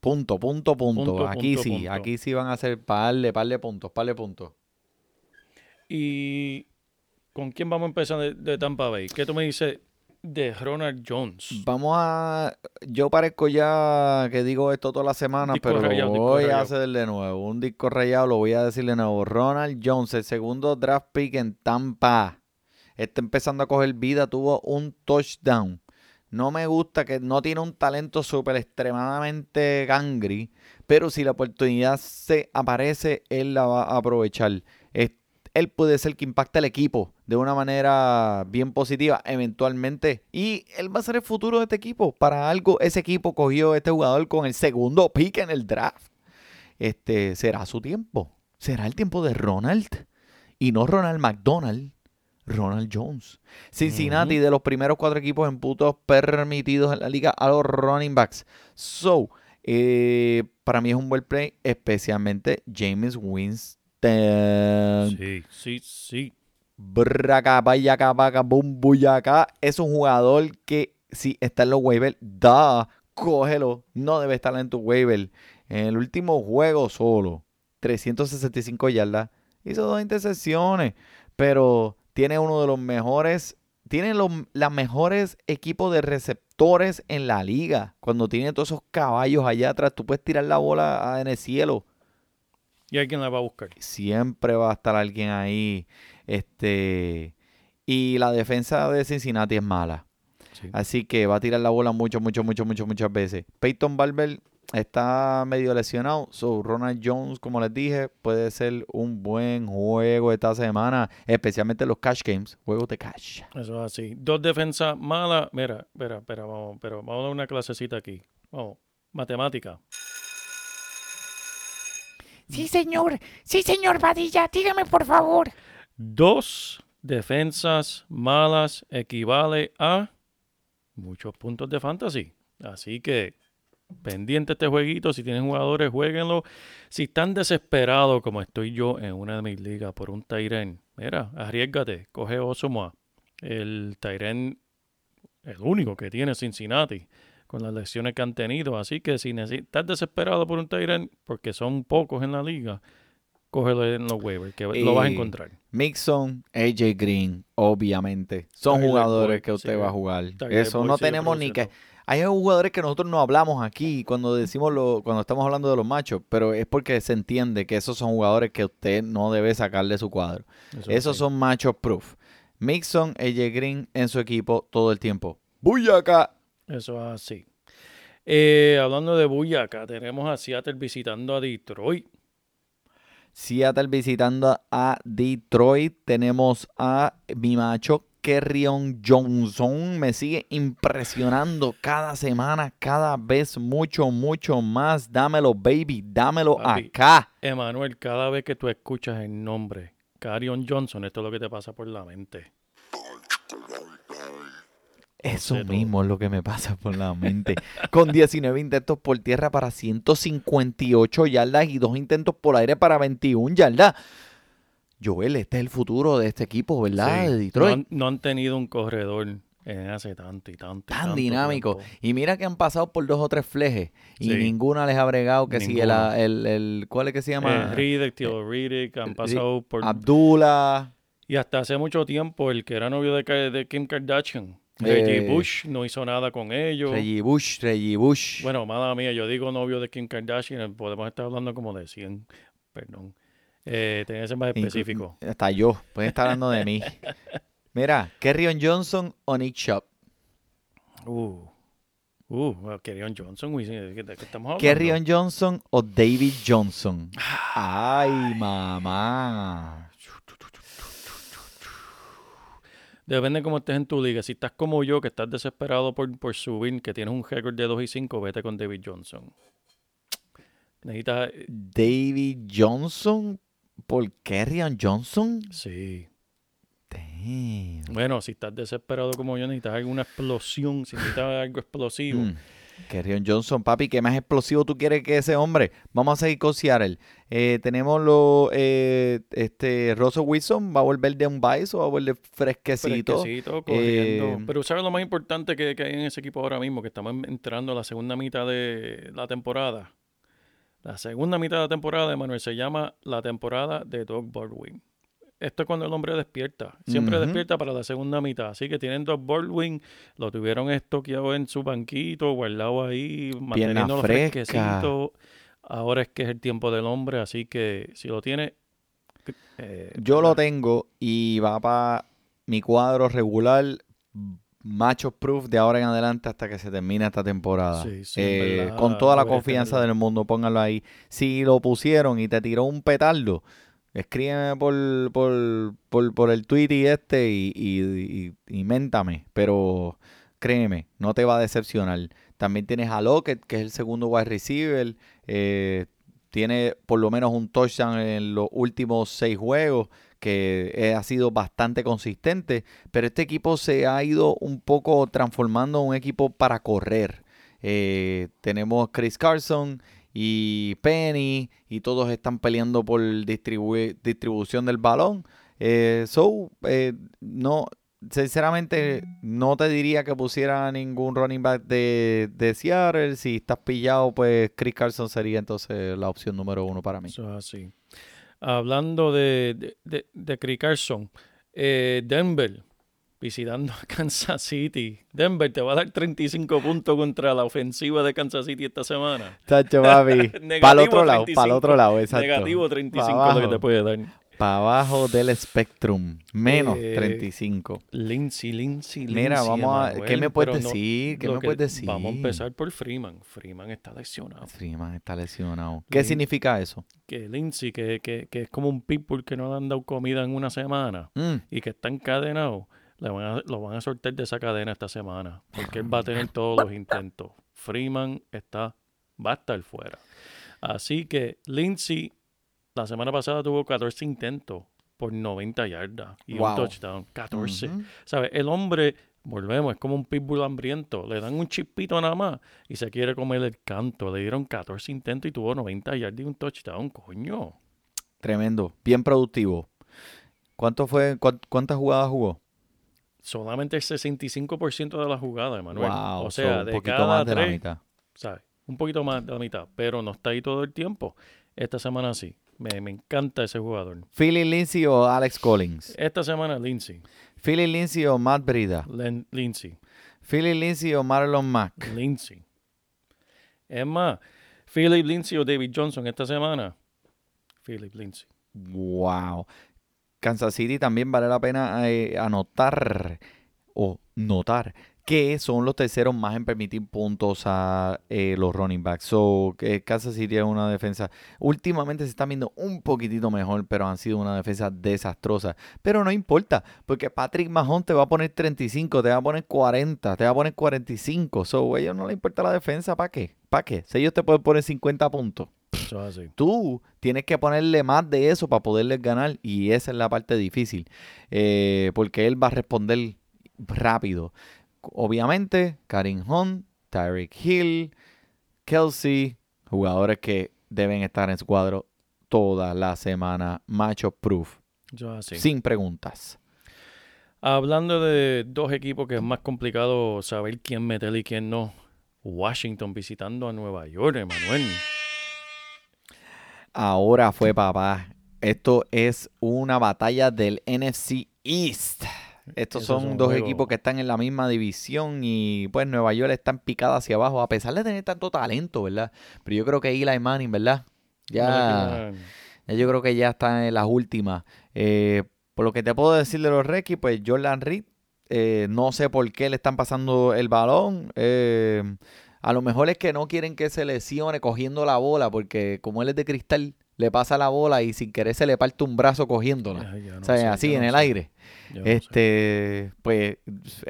Punto, punto, punto. Punto, aquí punto, sí, punto. aquí sí van a hacer par de, par de puntos, par de puntos. ¿Y con quién vamos a empezar de, de Tampa Bay? ¿Qué tú me dices de Ronald Jones? Vamos a. Yo parezco ya que digo esto todas las semanas, pero rayado, voy a hacer de nuevo. Un disco rayado lo voy a decir de nuevo. Ronald Jones, el segundo draft pick en Tampa. Está empezando a coger vida. Tuvo un touchdown. No me gusta que no tiene un talento súper extremadamente gangri, pero si la oportunidad se aparece, él la va a aprovechar. Él puede ser que impacte al equipo de una manera bien positiva eventualmente. Y él va a ser el futuro de este equipo. Para algo, ese equipo cogió a este jugador con el segundo pick en el draft. Este, será su tiempo. Será el tiempo de Ronald. Y no Ronald McDonald. Ronald Jones. Cincinnati, de los primeros cuatro equipos en puntos permitidos en la liga a los running backs. So, eh, para mí es un buen play, especialmente James Winston. Sí, sí, sí. Braca, vayaca, vaca, bum, buyaca. Es un jugador que si está en los waivers, da, cógelo. No debe estar en tu waiver. En el último juego solo, 365 yardas. Hizo dos intercepciones, pero tiene uno de los mejores, tiene los las mejores equipos de receptores en la liga. Cuando tiene todos esos caballos allá atrás, tú puedes tirar la bola en el cielo Y alguien la va a buscar. siempre va a estar alguien ahí. Este. Y la defensa de Cincinnati es mala. Sí. Así que va a tirar la bola mucho, mucho, mucho, mucho, muchas veces. Peyton Barber está medio lesionado. So, Ronald Jones, como les dije, puede ser un buen juego esta semana. Especialmente los cash games. Juegos de cash. Eso es así. Dos defensas malas. Mira, espera, espera, vamos, pero vamos a dar una clasecita aquí. Vamos. Matemática. Sí, señor. Sí, señor Padilla. Dígame, por favor. Dos defensas malas equivale a muchos puntos de fantasy. Así que pendiente este jueguito. Si tienen jugadores, jueguenlo. Si están desesperados como estoy yo en una de mis ligas por un Tyren, mira, arriesgate. Coge Osomoa. El Tyren, el único que tiene Cincinnati con las lesiones que han tenido. Así que si estás desesperado por un Tyren, porque son pocos en la liga, cógelo en los waivers, que lo vas a Eh, encontrar. Mixon, AJ Green, obviamente. Son jugadores que usted sí. va a jugar. Eso no tenemos ni que... Hay jugadores que nosotros no hablamos aquí cuando decimos lo, cuando estamos hablando de los machos, pero es porque se entiende que esos son jugadores que usted no debe sacar de su cuadro. Eso Esos sí. son machos proof. Mixon, AJ Green en su equipo todo el tiempo. ¡Buyaca! Eso es así. Eh, hablando de Buyaca, tenemos a Seattle visitando a Detroit. Seattle visitando a Detroit. Tenemos a mi macho Kerrion Johnson. Me sigue impresionando cada semana, cada vez mucho, mucho más. Dámelo, baby. Dámelo Papi. acá. Emanuel, cada vez que tú escuchas el nombre Carion Johnson, esto es lo que te pasa por la mente. Eso mismo es lo que me pasa por la mente. Con 19 intentos por tierra para 158 yardas y dos intentos por aire para 21 yardas. Joel, este es el futuro de este equipo, ¿verdad? Sí. De No Detroit. han, no han tenido un corredor en hace tanto y tanto. Tan tanto dinámico. tiempo. Y mira que han pasado por dos o tres flejes y Sí. ninguna les ha bregado que si el, el, el- ¿cuál es que se llama? Eh, Riddick, Theo Riddick, han pasado por... Abdullah. Y hasta hace mucho tiempo, el que era novio de, de Kim Kardashian, Reggie Eh, Bush, no hizo nada con ellos. Reggie Bush, Reggie Bush. Bueno, mala mía, yo digo novio de Kim Kardashian, podemos estar hablando como de 100, perdón. Eh, tenía que ser más Inclu- específico. Hasta yo, pueden estar hablando de mí. Mira, Kerrion Johnson o Nick Chubb. Uh, uh, bueno, Kerryon Johnson, ¿de qué, de qué estamos hablando? Kerrion Johnson o David Johnson. Ay, mamá. Depende cómo estés en tu liga. Si estás como yo, que estás desesperado por, por subir, que tienes un récord de 2 y 5, vete con David Johnson. Necesitas... David Johnson por Kerrion Johnson. Sí. Damn. Bueno, si estás desesperado como yo, necesitas alguna explosión, si necesitas algo explosivo. Mm. Kerrion Johnson, papi, ¿qué más explosivo tú quieres que ese hombre? Vamos a seguir con Seattle. Eh, tenemos los, eh, este, Russell Wilson, ¿va a volver de un vice o va a volver fresquecito? Fresquecito, corriendo. Eh, Pero ¿sabes lo más importante que, que hay en ese equipo ahora mismo? Que estamos entrando a la segunda mitad de la temporada. La segunda mitad de la temporada, Emanuel, se llama la temporada de Doug Baldwin. Esto es cuando el hombre despierta. Siempre despierta para la segunda mitad. Así que tienen Doug Baldwin, lo tuvieron estoqueado en su banquito, guardado ahí, manteniéndolo fresca. fresquecito. Ahora es que es el tiempo del hombre, así que si lo tiene... eh, Yo lo tengo y va para mi cuadro regular. Machos proof de ahora en adelante hasta que se termine esta temporada. Sí, sí, Eh, verdad, con toda la confianza del mundo, pónganlo ahí. Si lo pusieron y te tiró un petardo, escríbeme por, por, por, por el tweet y este y, y, y- méntame. Pero créeme, no te va a decepcionar. También tienes a Lockett, que es el segundo wide receiver. eh, tiene por lo menos un touchdown en los últimos seis juegos, que eh, ha sido bastante consistente. Pero este equipo se ha ido un poco transformando en un equipo para correr. Eh, tenemos Chris Carson y Penny y todos están peleando por distribu- distribución del balón. Eh, so, eh, no, sinceramente no te diría que pusiera ningún running back de, de Seattle. Si estás pillado, pues Chris Carson sería entonces la opción número uno para mí. Eso. Hablando de, de, de, de Chris Carson, eh, Denver visitando a Kansas City. Denver te va a dar 35 puntos contra la ofensiva de Kansas City esta semana. Chacho, papi. Para el otro lado, para el 35. otro lado, exacto. Negativo 35 Pa' es lo que te puede dar. Para abajo del Spectrum. Menos Eh, 35. Lindsay, Lindsay, Mira, Lindsay, vamos a- ¿qué me puedes no- decir? ¿Qué me que- puedes decir? Vamos a empezar por Freeman. Freeman está lesionado. Freeman está lesionado. ¿Qué Lin- significa eso? Que Lindsay, que, que, que es como un pitbull que no le han dado comida en una semana Mm, y que está encadenado, le van a- lo van a soltar de esa cadena esta semana. Porque él va a tener todos los intentos. Freeman está, va a estar fuera. Así que Lindsay, la semana pasada tuvo 14 intentos por 90 yardas y Wow. un touchdown. 14. ujú. ¿Sabes? El hombre, volvemos, es como un pitbull hambriento. Le dan un chispito nada más y se quiere comer el canto. Le dieron 14 intentos y tuvo 90 yardas y un touchdown, coño. Tremendo. Bien productivo. ¿Cuánto fue? cuán- ¿Cuántas jugadas jugó? Solamente el 65% de la jugada, Emanuel. Wow. o sea, so, de un poquito cada más de la mitad. ¿sabes? Un poquito más de la mitad, pero no está ahí todo el tiempo. Esta semana sí. Me, me encanta ese jugador. Philly Lindsay o Alex Collins. Esta semana Lindsay. Philly Lindsay o Matt Brida. Len- Lindsay. Philly Lindsay o Marlon Mack. Lindsay. Es más, Philip Lindsay o David Johnson esta semana. Philip Lindsay. Wow. Kansas City también vale la pena eh, anotar o notar que son los terceros más en permitir puntos a eh, los running backs. So, que Kansas City es una defensa. Últimamente se está viendo un poquitito mejor, pero han sido una defensa desastrosa. Pero no importa, porque Patrick Mahomes te va a poner 35, te va a poner 40, te va a poner 45. So, a ellos no le importa la defensa, ¿para qué? ¿Para qué? Si ellos te pueden poner 50 puntos Eso es así. tú tienes que ponerle más de eso para poderles ganar y esa es la parte difícil Eh, porque él va a responder rápido obviamente Karim Hunt, Tyreek Hill Kelsey jugadores que deben estar en su cuadro toda la semana macho proof Eso es así. sin preguntas Hablando de dos equipos que es más complicado saber quién meter y quién no. Washington visitando a Nueva York, Emanuel. Ahora fue papá esto es una batalla del NFC East Estos son son dos equipos que están en la misma división y pues Nueva York está en picada hacia abajo, a pesar de tener tanto talento, ¿verdad? Pero yo creo que Eli Manning, ¿verdad? Ya, ya yo creo que ya está en las últimas. Eh, por lo que te puedo decir de los Requis, pues Jordan Reed, eh, no sé por qué le están pasando el balón. eh, a lo mejor es que no quieren que se lesione cogiendo la bola, porque como él es de cristal, le pasa la bola y sin querer se le parte un brazo cogiéndola. No o sea, sé, así en no el sé, aire. ya no sé. Este, pues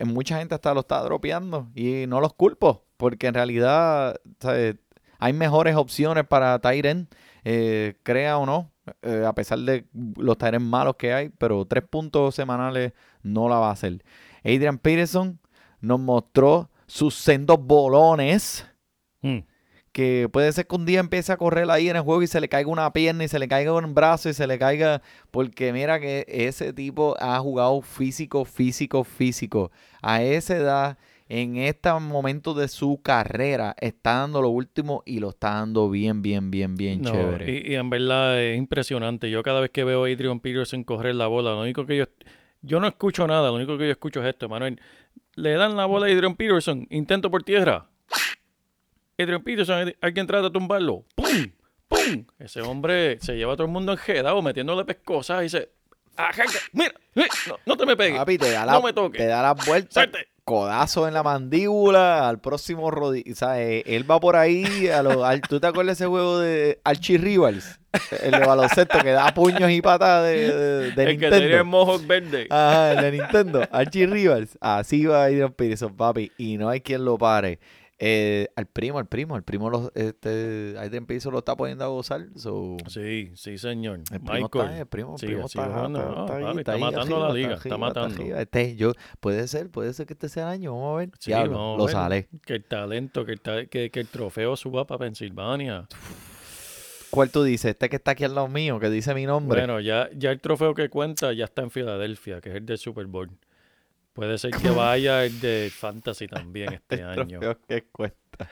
mucha gente hasta lo está dropeando y no los culpo, porque en realidad ¿sabes? hay mejores opciones para Tyren, eh, crea o no, eh, a pesar de los Tyren malos que hay, pero tres puntos semanales no la va a hacer. Adrian Peterson nos mostró sus sendos bolones Mm. que puede ser que un día empiece a correr ahí en el juego y se le caiga una pierna y se le caiga un brazo y se le caiga, porque mira que ese tipo ha jugado físico, físico, físico. A esa edad, en este momento de su carrera, está dando lo último y lo está dando bien, bien, bien, bien No, chévere. Y, y en verdad es impresionante. Yo cada vez que veo a Adrian Peterson correr la bola, lo único que yo... Yo no escucho nada, lo único que yo escucho es esto, Manuel. Le dan la bola a Adrian Peterson, intento por tierra. Adrian Peterson, alguien trata de tumbarlo. ¡Pum! ¡Pum! Ese hombre se lleva a todo el mundo enjedado metiéndole pescosas y dice... "Arranca, Mira, mira, no, no te me pegues. Papi, te da la, no me toques. te da la vuelta Salte. Codazo en la mandíbula al próximo rodillo. O sea, eh, él va por ahí. A lo, al- ¿Tú te acuerdas de ese juego de Archie Rivals? El de baloncesto que da puños y patas de, de, de el que tenía el Nintendo. mohawk verde. Ajá, el de Nintendo. Archie Rivals. Así va Adrian Peterson, papi. Y no hay quien lo pare. Eh, al primo, al primo, el primo, lo, este, Adrian Peterson lo está poniendo a gozar. So, Sí, sí, señor. el primo Michael. está, el primo, el Sí, primo así está, jugando. está- No, está ahí, papi, está está ahí matando la liga, está arriba, matando. arriba. Este, yo, puede ser, puede ser que este sea el año, vamos a ver. Sí, Diablo, lo ver. sale. Que el talento, que el, que, que el trofeo suba para Pensilvania. ¿Cuál tú dices? Este que está aquí al lado mío, que dice mi nombre. Bueno, ya, ya el trofeo que cuenta ya está en Filadelfia, que es el del Super Bowl. Puede ser que vaya el de Fantasy también este El año. que cuesta.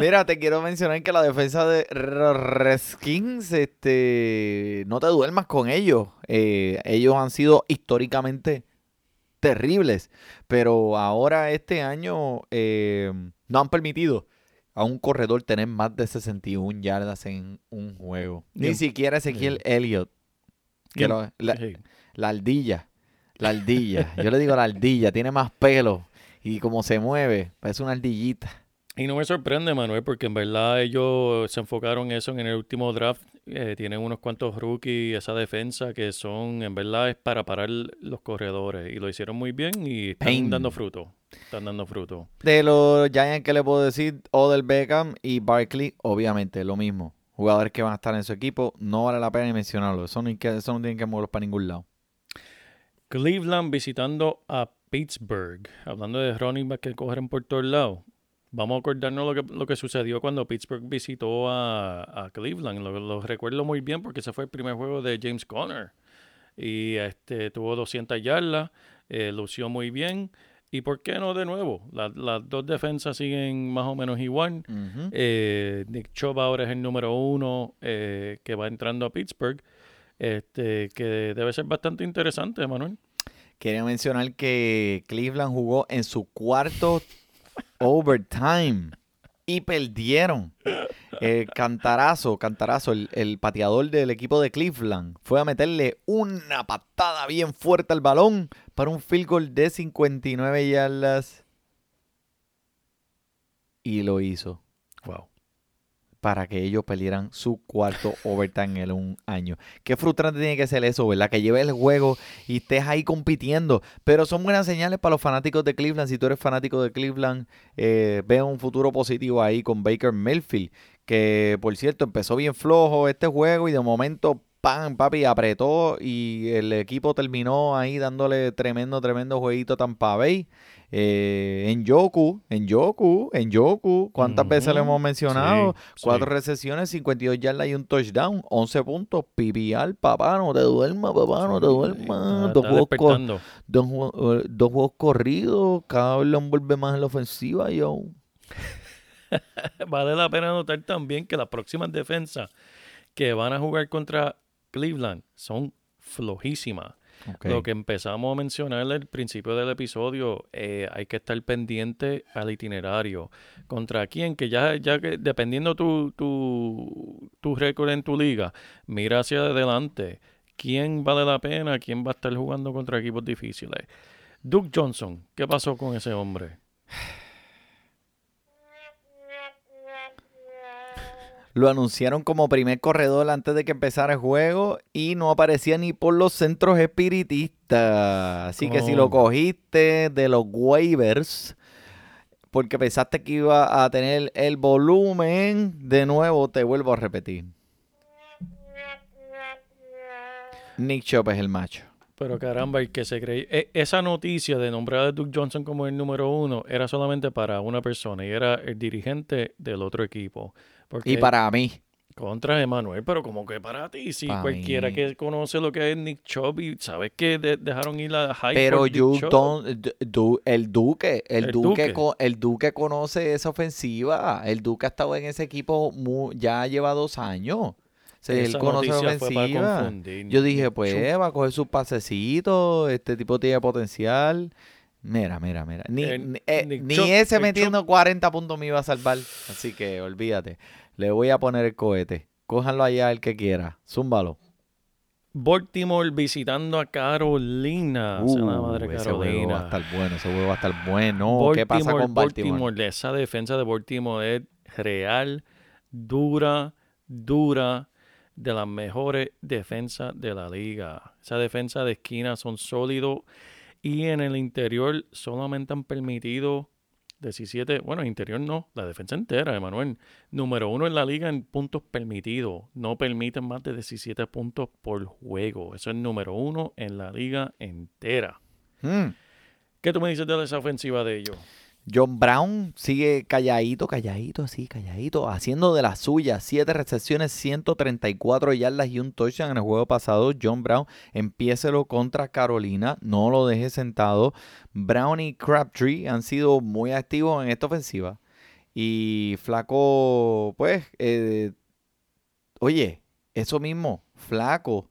Mira, te quiero mencionar que la defensa de Redskins, este, no te duermas con ellos. Eh, ellos han sido históricamente terribles, pero ahora este año eh, no han permitido a un corredor tener más de 61 yardas en un juego. Ni siquiera Ezequiel Elliott, que lo- la, la ardilla, la ardilla. Yo le digo la ardilla, tiene más pelo y como se mueve, parece una ardillita. Y no me sorprende, Manuel, porque en verdad ellos se enfocaron eso en el último draft. Eh, tienen unos cuantos rookies, esa defensa que son, en verdad, es para parar los corredores. Y lo hicieron muy bien y están Pain. dando fruto. Están dando fruto. De los Giants, ¿qué le puedo decir? Odell Beckham y Barkley, obviamente, lo mismo. Jugadores que van a estar en su equipo, no vale la pena ni mencionarlo. Eso no, que, eso no tienen que moverlos para ningún lado. Cleveland visitando a Pittsburgh. Hablando de running back que cogen por todos lados. Vamos a acordarnos lo que, lo que sucedió cuando Pittsburgh visitó a, a Cleveland. Lo, lo recuerdo muy bien porque ese fue el primer juego de James Conner. Y este tuvo 200 yardas, eh, lució muy bien. ¿Y por qué no de nuevo? La- las dos defensas siguen más o menos igual. Eh, Nick Chubb ahora es el número uno eh, que va entrando a Pittsburgh. Este, que debe ser bastante interesante, Manuel. Quería mencionar que Cleveland jugó en su cuarto overtime y perdieron. El cantarazo, cantarazo, el, el pateador del equipo de Cleveland fue a meterle una patada bien fuerte al balón para un field goal de 59 yardas y lo hizo Wow. Para que ellos perdieran su cuarto overtime en un año. Qué frustrante tiene que ser eso, ¿verdad? Que lleves el juego y estés ahí compitiendo. Pero son buenas señales para los fanáticos de Cleveland. Si tú eres fanático de Cleveland, eh, veo un futuro positivo ahí con Baker Mayfield. Que, por cierto, empezó bien flojo este juego y de momento, ¡pam! Papi, apretó y el equipo terminó ahí dándole tremendo, tremendo jueguito a Tampa Bay. Eh, en Yoku, en Yoku, en Yoku. ¿Cuántas veces le hemos mencionado? Sí, Cuatro sí. recepciones, 52 yardas y un touchdown. 11 puntos. PPR, papá, no te duermas, papá, no te duermas. Dos, dos, eh, dos juegos corridos. Cada vez lo envuelve más en la ofensiva, yo. Vale la pena notar también que las próximas defensas que van a jugar contra Cleveland son flojísimas. Lo que empezamos a mencionar al principio del episodio, eh, hay que estar pendiente al itinerario. ¿Contra quién? Que ya, ya que dependiendo tu, tu, tu récord en tu liga, mira hacia adelante. ¿Quién vale la pena? ¿Quién va a estar jugando contra equipos difíciles? Duke Johnson, ¿qué pasó con ese hombre? Lo anunciaron como primer corredor antes de que empezara el juego y no aparecía ni por los centros espiritistas. Así que si lo cogiste de los waivers porque pensaste que iba a tener el volumen, de nuevo te vuelvo a repetir. Nick Chop es el macho. Pero caramba, el que se cree. e- Esa noticia de nombrar a Duke Johnson como el número uno era solamente para una persona y era el dirigente del otro equipo. Porque Y para mí, Contra Emanuel, pero como que para ti, si cualquiera mí. que conoce lo que es Nick Chubb y sabes que de- dejaron ir a Hyde pero you don't- el Duque, el, El Duque, Duque. co- el Duque conoce esa ofensiva. El Duque ha estado en ese equipo ya lleva dos años. Él conoce la ofensiva. Yo dije, pues va a coger sus pasecitos, este tipo tiene potencial. Mira, mira, mira. Ni, eh, Nick ni Chubb- ese Nick metiendo 40 puntos me iba a salvar. Así que olvídate. Le voy a poner el cohete. Cójanlo allá el que quiera. Zúmbalo. Baltimore visitando a Carolina. la madre Uh, ese juego va a Carolina. estar bueno, ese juego va a estar bueno. ¿Qué pasa con Baltimore? Esa defensa de Baltimore es real, dura, dura, de las mejores defensas de la liga. Esa defensa de esquina son sólidos y en el interior solamente han permitido 17, bueno, interior no, la defensa entera, Emanuel. Número uno en la liga en puntos permitidos. No permiten más de 17 puntos por juego. Eso es número uno en la liga entera. Hmm. ¿Qué tú me dices de esa ofensiva de ellos? John Brown sigue calladito, calladito, así, calladito, haciendo de las suyas. Siete recepciones, 134 yardas y un touchdown en el juego pasado. John Brown, empiécelo contra Carolina, no lo deje sentado. Brown y Crabtree han sido muy activos en esta ofensiva. Y Flaco, pues, eh, oye, eso mismo, Flaco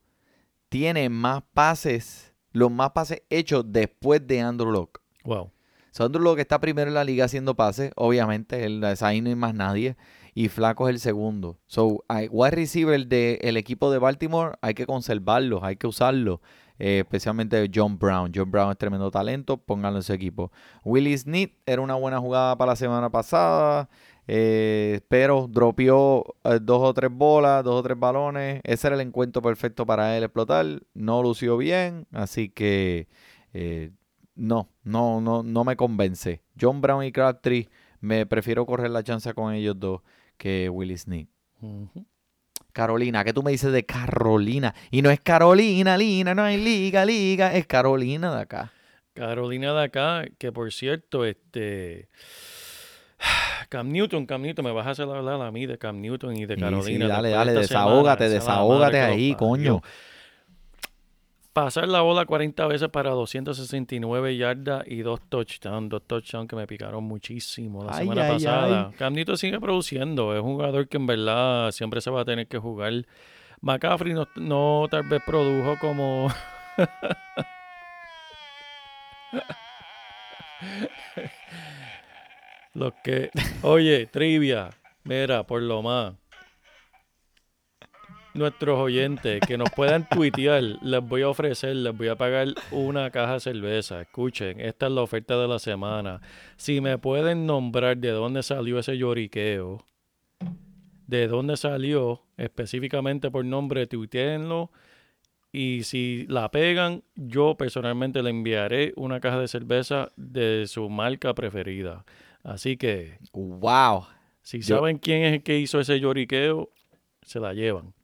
tiene más pases, los más pases hechos después de Andrew Locke. Wow. Sandro lo que está primero en la liga haciendo pases, obviamente, el, ahí no hay más nadie. Y Flaco es el segundo. So, wide receiver del equipo de Baltimore, hay que conservarlos, hay que usarlos. eh, especialmente John Brown. John Brown es tremendo talento, pónganlo en su equipo. Willie Snead era una buena jugada para la semana pasada, eh, pero dropeó eh, dos o tres bolas, dos o tres balones. Ese era el encuentro perfecto para él explotar. No lució bien, así que eh, no, no, no, no me convence. John Brown y Crabtree, me prefiero correr la chance con ellos dos que Willie Snead. Ujú. Carolina, ¿qué tú me dices de Carolina? Y no es Carolina, Lina, no hay liga, liga, es Carolina de acá. Carolina de acá, que por cierto, este. Cam Newton, Cam Newton, me vas a hacer hablar a mí de Cam Newton y de Sí, Carolina. sí, después dale, dale, semana. desahógate, desahógate ahí, coño. Pasar la bola 40 veces para 269 yardas y dos touchdowns, dos touchdowns que me picaron muchísimo la Ay, semana ay, pasada. ay. Cam Newton sigue produciendo, es un jugador que en verdad siempre se va a tener que jugar. McCaffrey no, no tal vez produjo como... Los que... Oye, trivia, mira, por lo más. Nuestros oyentes que nos puedan tuitear, les voy a ofrecer, les voy a pagar una caja de cerveza. Escuchen, esta es la oferta de la semana. Si me pueden nombrar de dónde salió ese lloriqueo, de dónde salió específicamente por nombre, tuiteenlo. Y si la pegan, yo personalmente le enviaré una caja de cerveza de su marca preferida. Así que, Wow. si Yo- saben quién es el que hizo ese lloriqueo, se la llevan.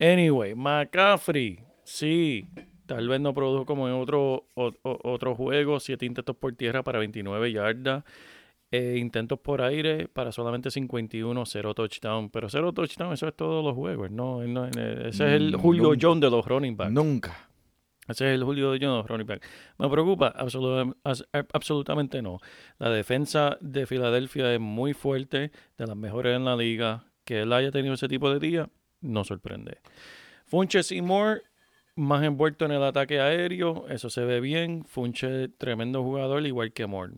Anyway, McCaffrey, sí, tal vez no produjo como en otro, o- o- otro juego, siete intentos por tierra para 29 yardas, eh, intentos por aire para solamente 51, cero touchdown, pero cero touchdown, eso es todos los juegos, ¿no? No- eh, ese es el Mm, Julio nunca. John de los running backs. Nunca. Ese es el Julio de John de los running backs. ¿Me preocupa? As- absolutamente no. La defensa de Filadelfia es muy fuerte, de las mejores en la liga. Que él haya tenido ese tipo de día, no sorprende. Funches y Moore, más envuelto en el ataque aéreo, eso se ve bien. Funche, tremendo jugador, igual que Moore.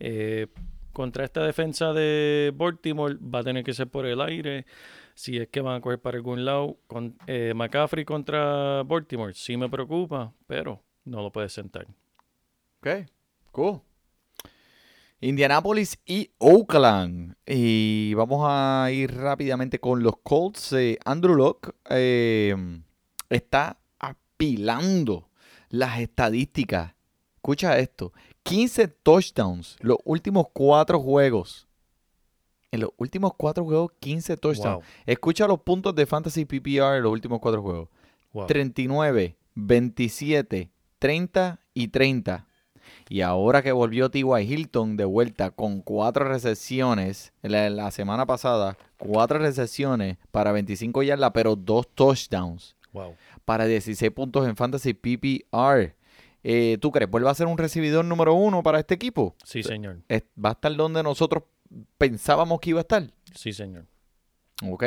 Eh, contra esta defensa de Baltimore va a tener que ser por el aire. Si es que van a coger para algún lado. Con, eh, McCaffrey contra Baltimore sí me preocupa, pero no lo puedes sentar. Ok, cool. Indianapolis y Oakland. Y vamos a ir rápidamente con los Colts. Eh, Andrew Locke eh, está apilando las estadísticas. Escucha esto. 15 touchdowns los últimos cuatro juegos. En los últimos cuatro juegos, 15 touchdowns. Wow, Escucha los puntos de Fantasy PPR en los últimos cuatro juegos. wow. 39, 27, 30 y 30. Y ahora que volvió T.Y. Hilton de vuelta con cuatro recepciones, la, la semana pasada, cuatro recepciones para 25 yardas, pero dos touchdowns wow. para 16 puntos en Fantasy PPR. Eh, ¿Tú crees? ¿Vuelve a ser un recibidor número uno para este equipo? Sí, señor. Es- ¿Va a estar donde nosotros pensábamos que iba a estar? Sí, señor. ¿Ok?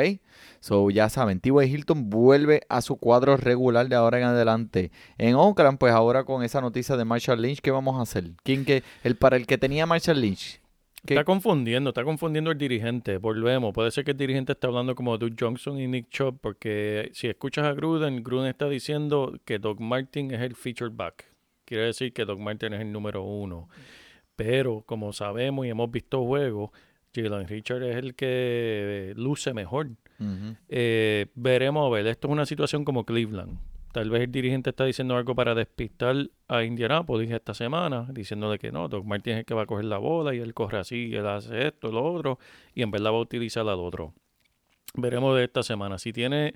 So, ya saben, T.Y. Hilton vuelve a su cuadro regular de ahora en adelante. En Oakland, pues ahora con esa noticia de Marshall Lynch, ¿qué vamos a hacer? ¿Quién que, el, para el que tenía Marshall Lynch. Está confundiendo, está confundiendo el dirigente. Volvemos. Puede ser que el dirigente está hablando como Doug Johnson y Nick Chubb, porque si escuchas a Gruden, Gruden está diciendo que Doug Martin es el featured back. Quiere decir que Doug Martin es el número uno. Pero como sabemos y hemos visto juegos, Jalen Richard es el que luce mejor. Eh, veremos a ver. Esto es una situación como Cleveland. Tal vez el dirigente está diciendo algo para despistar a Indianapolis esta semana, diciéndole que no, Doc Martin es el que va a coger la bola y él corre así, y él hace esto, lo otro, y en verdad va a utilizar al otro. Veremos de esta semana. Si tiene,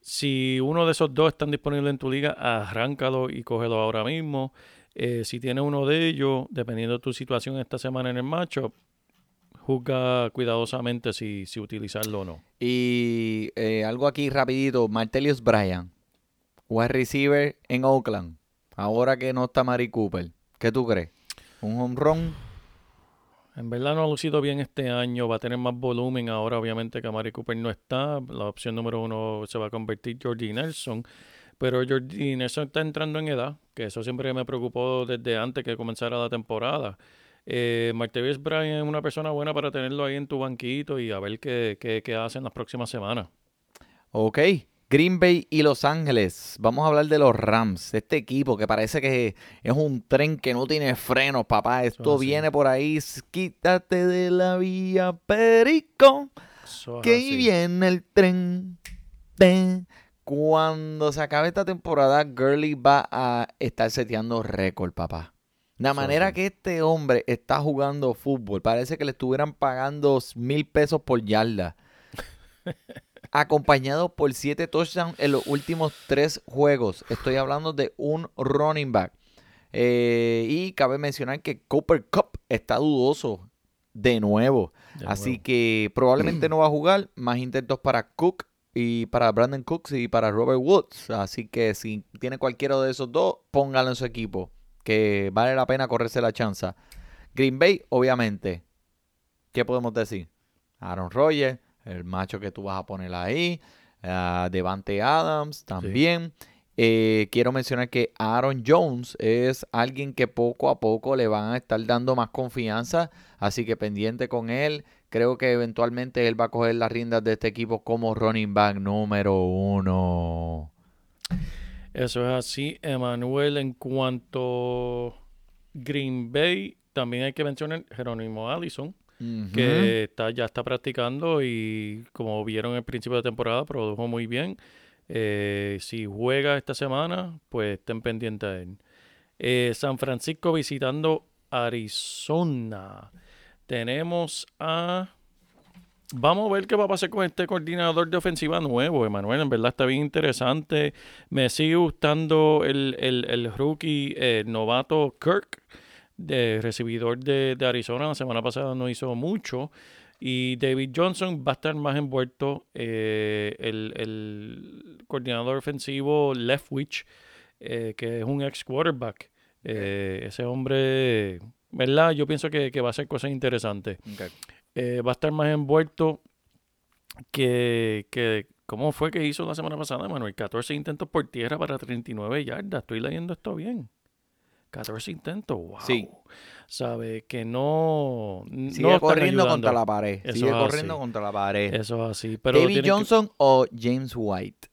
si uno de esos dos están disponibles en tu liga, arráncalo y cógelo ahora mismo. Eh, si tiene uno de ellos, dependiendo de tu situación esta semana en el matchup, juzga cuidadosamente si, si utilizarlo o no. Y eh, algo aquí rapidito, Martelius Bryan, wide receiver en Oakland, ahora que no está Mari Cooper, ¿qué tú crees? ¿Un home run? En verdad no ha lucido bien este año, va a tener más volumen ahora, obviamente que Amari Cooper no está, la opción número uno se va a convertir Jordi Nelson, pero Jordi Nelson está entrando en edad, que eso siempre me preocupó desde antes que comenzara la temporada. Eh, Martavis Bryant es una persona buena para tenerlo ahí en tu banquito y a ver qué, qué, qué hace en las próximas semanas. Ok, Green Bay y Los Ángeles. Vamos a hablar de los Rams, este equipo que parece que es un tren que no tiene frenos, papá. Esto viene por ahí, quítate de la vía, perico. Eso Que viene el tren. Ven. Cuando se acabe esta temporada, Gurley va a estar seteando récord, papá. La manera que este hombre está jugando fútbol, parece que le estuvieran pagando mil pesos por yarda. Acompañado por siete touchdowns en los últimos tres juegos. Estoy hablando de un running back. Eh, y cabe mencionar que Cooper Cup está dudoso de nuevo. De Así nuevo. que probablemente no va a jugar. Más intentos para Cook y para Brandon Cooks y para Robert Woods. Así que si tiene cualquiera de esos dos, póngalo en su equipo. Que vale la pena correrse la chance. Green Bay, obviamente. ¿Qué podemos decir? Aaron Rodgers, el macho que tú vas a poner ahí. ah, Devante Adams también. Eh, quiero mencionar que Aaron Jones es alguien que poco a poco le van a estar dando más confianza. Así que pendiente con él. Creo que eventualmente él va a coger las riendas de este equipo como running back número uno. Eso es así, Emanuel. En cuanto Green Bay, también hay que mencionar Jerónimo Allison, que está, ya está practicando y como vieron al principio de temporada, produjo muy bien. Eh, si juega esta semana, pues estén pendientes de él. Eh, San Francisco visitando Arizona. Tenemos a... Vamos a ver qué va a pasar con este coordinador de ofensiva nuevo, Emanuel. En verdad está bien interesante. Me sigue gustando el, el- el rookie eh, novato Kirk, de recibidor de, Arizona. La semana pasada no hizo mucho. Y David Johnson va a estar más envuelto. eh, el, el coordinador ofensivo Leftwich, eh, que es un ex quarterback. Ese hombre, ¿verdad? Yo pienso que, va a hacer cosas interesantes. Eh, va a estar más envuelto que, que ¿cómo fue que hizo la semana pasada, Manuel? 14 intentos por tierra para 39 yardas. Estoy leyendo esto bien. 14 intentos, wow. Sí. Sabe que no, Sigue no corriendo ayudando. contra la pared. Eso Sigue corriendo así. contra la pared. Eso es así. Pero David que- Johnson o James White.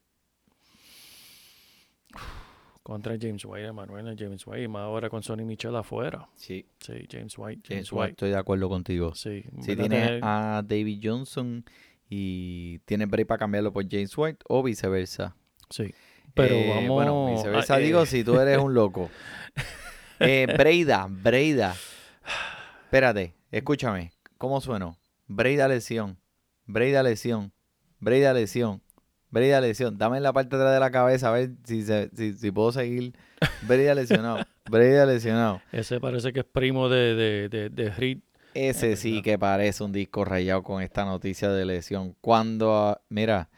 Contra James White, Manuel, James White, y más ahora con Sonny Michel afuera. Sí. Sí, James White, James, James White. White, estoy de acuerdo contigo. Sí, Si ¿verdad? tienes Tener- a David Johnson y tienes break para cambiarlo por James White o viceversa. sí. Pero Eh, vamos... Bueno, viceversa ah, digo eh, si tú eres un loco. Eh, Breida, Breida. Espérate, escúchame. ¿Cómo sueno? Breida lesión. Breida lesión. Breida lesión. Breida lesión. Dame en la parte de atrás de la cabeza a ver si, se- si, si puedo seguir. Breida lesionado. Breida lesionado. Ese parece que es primo de, de, de, de Reed. Ese Es sí verdad. que parece un disco rayado con esta noticia de lesión. Cuando, ah, mira,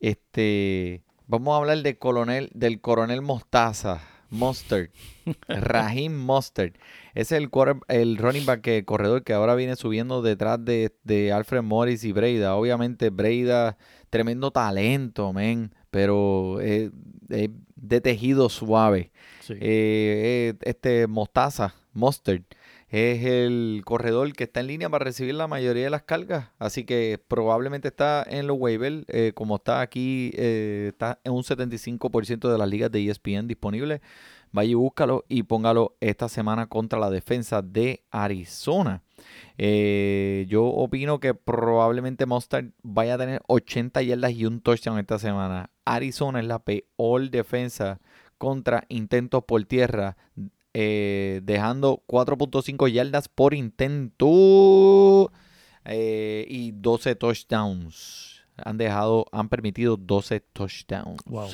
este, vamos a hablar del coronel, del coronel Mostaza, Mustard, Raheem Mustard. Ese es el, quarter- el running back, corredor que ahora viene subiendo detrás de, de Alfred Morris y Breida. Obviamente Breida, tremendo talento, men, pero eh, eh, de tejido suave Sí. eh, eh, este Mostaza, Mustard, es el corredor que está en línea para recibir la mayoría de las cargas. Así que probablemente está en los waivers. como está aquí, eh, está en un 75% de las ligas de ESPN disponibles. Vaya y búscalo y póngalo esta semana contra la defensa de Arizona. Eh, yo opino que probablemente Mustard vaya a tener 80 yardas y un touchdown esta semana. Arizona es la peor defensa contra intentos por tierra, eh, dejando 4.5 yardas por intento eh, y 12 touchdowns. Han dejado, han permitido 12 touchdowns. Wow.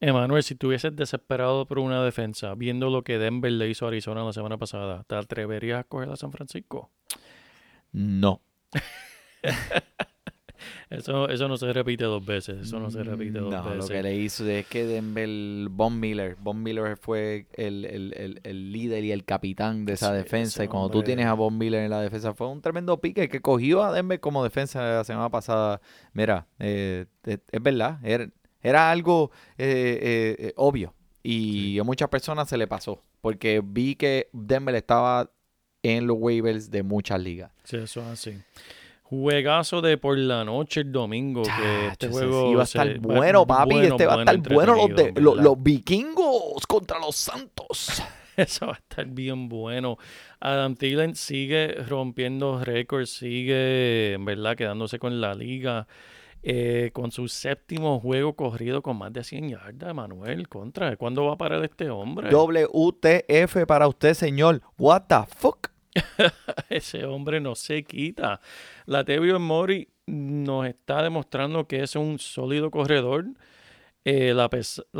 Emanuel, si estuvieses desesperado por una defensa, viendo lo que Denver le hizo a Arizona la semana pasada, ¿te atreverías a coger a San Francisco? No. Eso, eso no se repite dos veces. Eso no se repite dos Mm, No, lo veces. que le hizo es que Denver, Von Miller, Von Miller fue el, el- el- el líder y el capitán de esa defensa. Y cuando tú tienes a Von Miller en la defensa, fue un tremendo pique que cogió a Denver como defensa la semana pasada. Mira, eh, es, es verdad, era, era algo eh, eh, eh, obvio. Y a muchas personas se le pasó. Porque vi que Denver estaba en los waivers de muchas ligas. Sí, eso es así. Juegazo de por la noche el domingo. Que este Chacho, juego va a estar bueno, papi. bueno, este va a estar bueno. Los, los vikingos contra los santos. Eso va a estar bien bueno. Adam Thielen sigue rompiendo récords, sigue, en verdad, quedándose con la liga. Eh, con su séptimo juego corrido con más de 100 yardas, Manuel, contra. ¿Cuándo va a parar este hombre? WTF para usted, señor. What the fuck? Ese hombre no se quita. La Tevio Mori nos está demostrando que es un sólido corredor. Eh, la,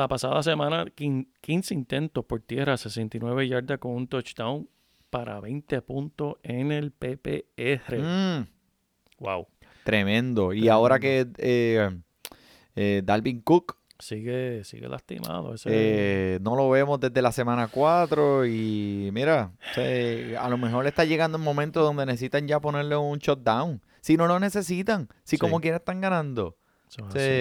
pasada semana, quin- 15 intentos por tierra, 69 yardas con un touchdown para 20 puntos en el PPR. Mm, Wow. Tremendo. Y ahora que eh, eh, Dalvin Cook Sigue, sigue lastimado. Ese, eh, no lo vemos desde la semana 4 y mira, a lo mejor está llegando el momento donde necesitan ya ponerle un shutdown. Si no lo necesitan, si Sí. como quiera están ganando.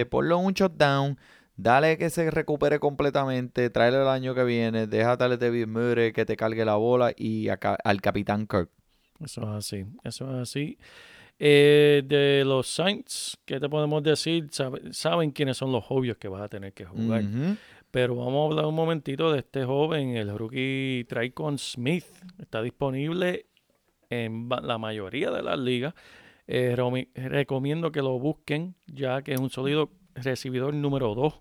ponlo en un shutdown, dale que se recupere completamente, tráele el año que viene, déjate a David Murray que te cargue la bola y a al capitán Kirk. Eso es así, eso es así. Eh, de los Saints, ¿qué te podemos decir? Sabe- saben quiénes son los obvios que vas a tener que jugar. Pero vamos a hablar un momentito de este joven, el rookie Tricon Smith. Está disponible en la mayoría de las ligas. Eh, recomiendo que lo busquen, ya que es un sólido recibidor número 2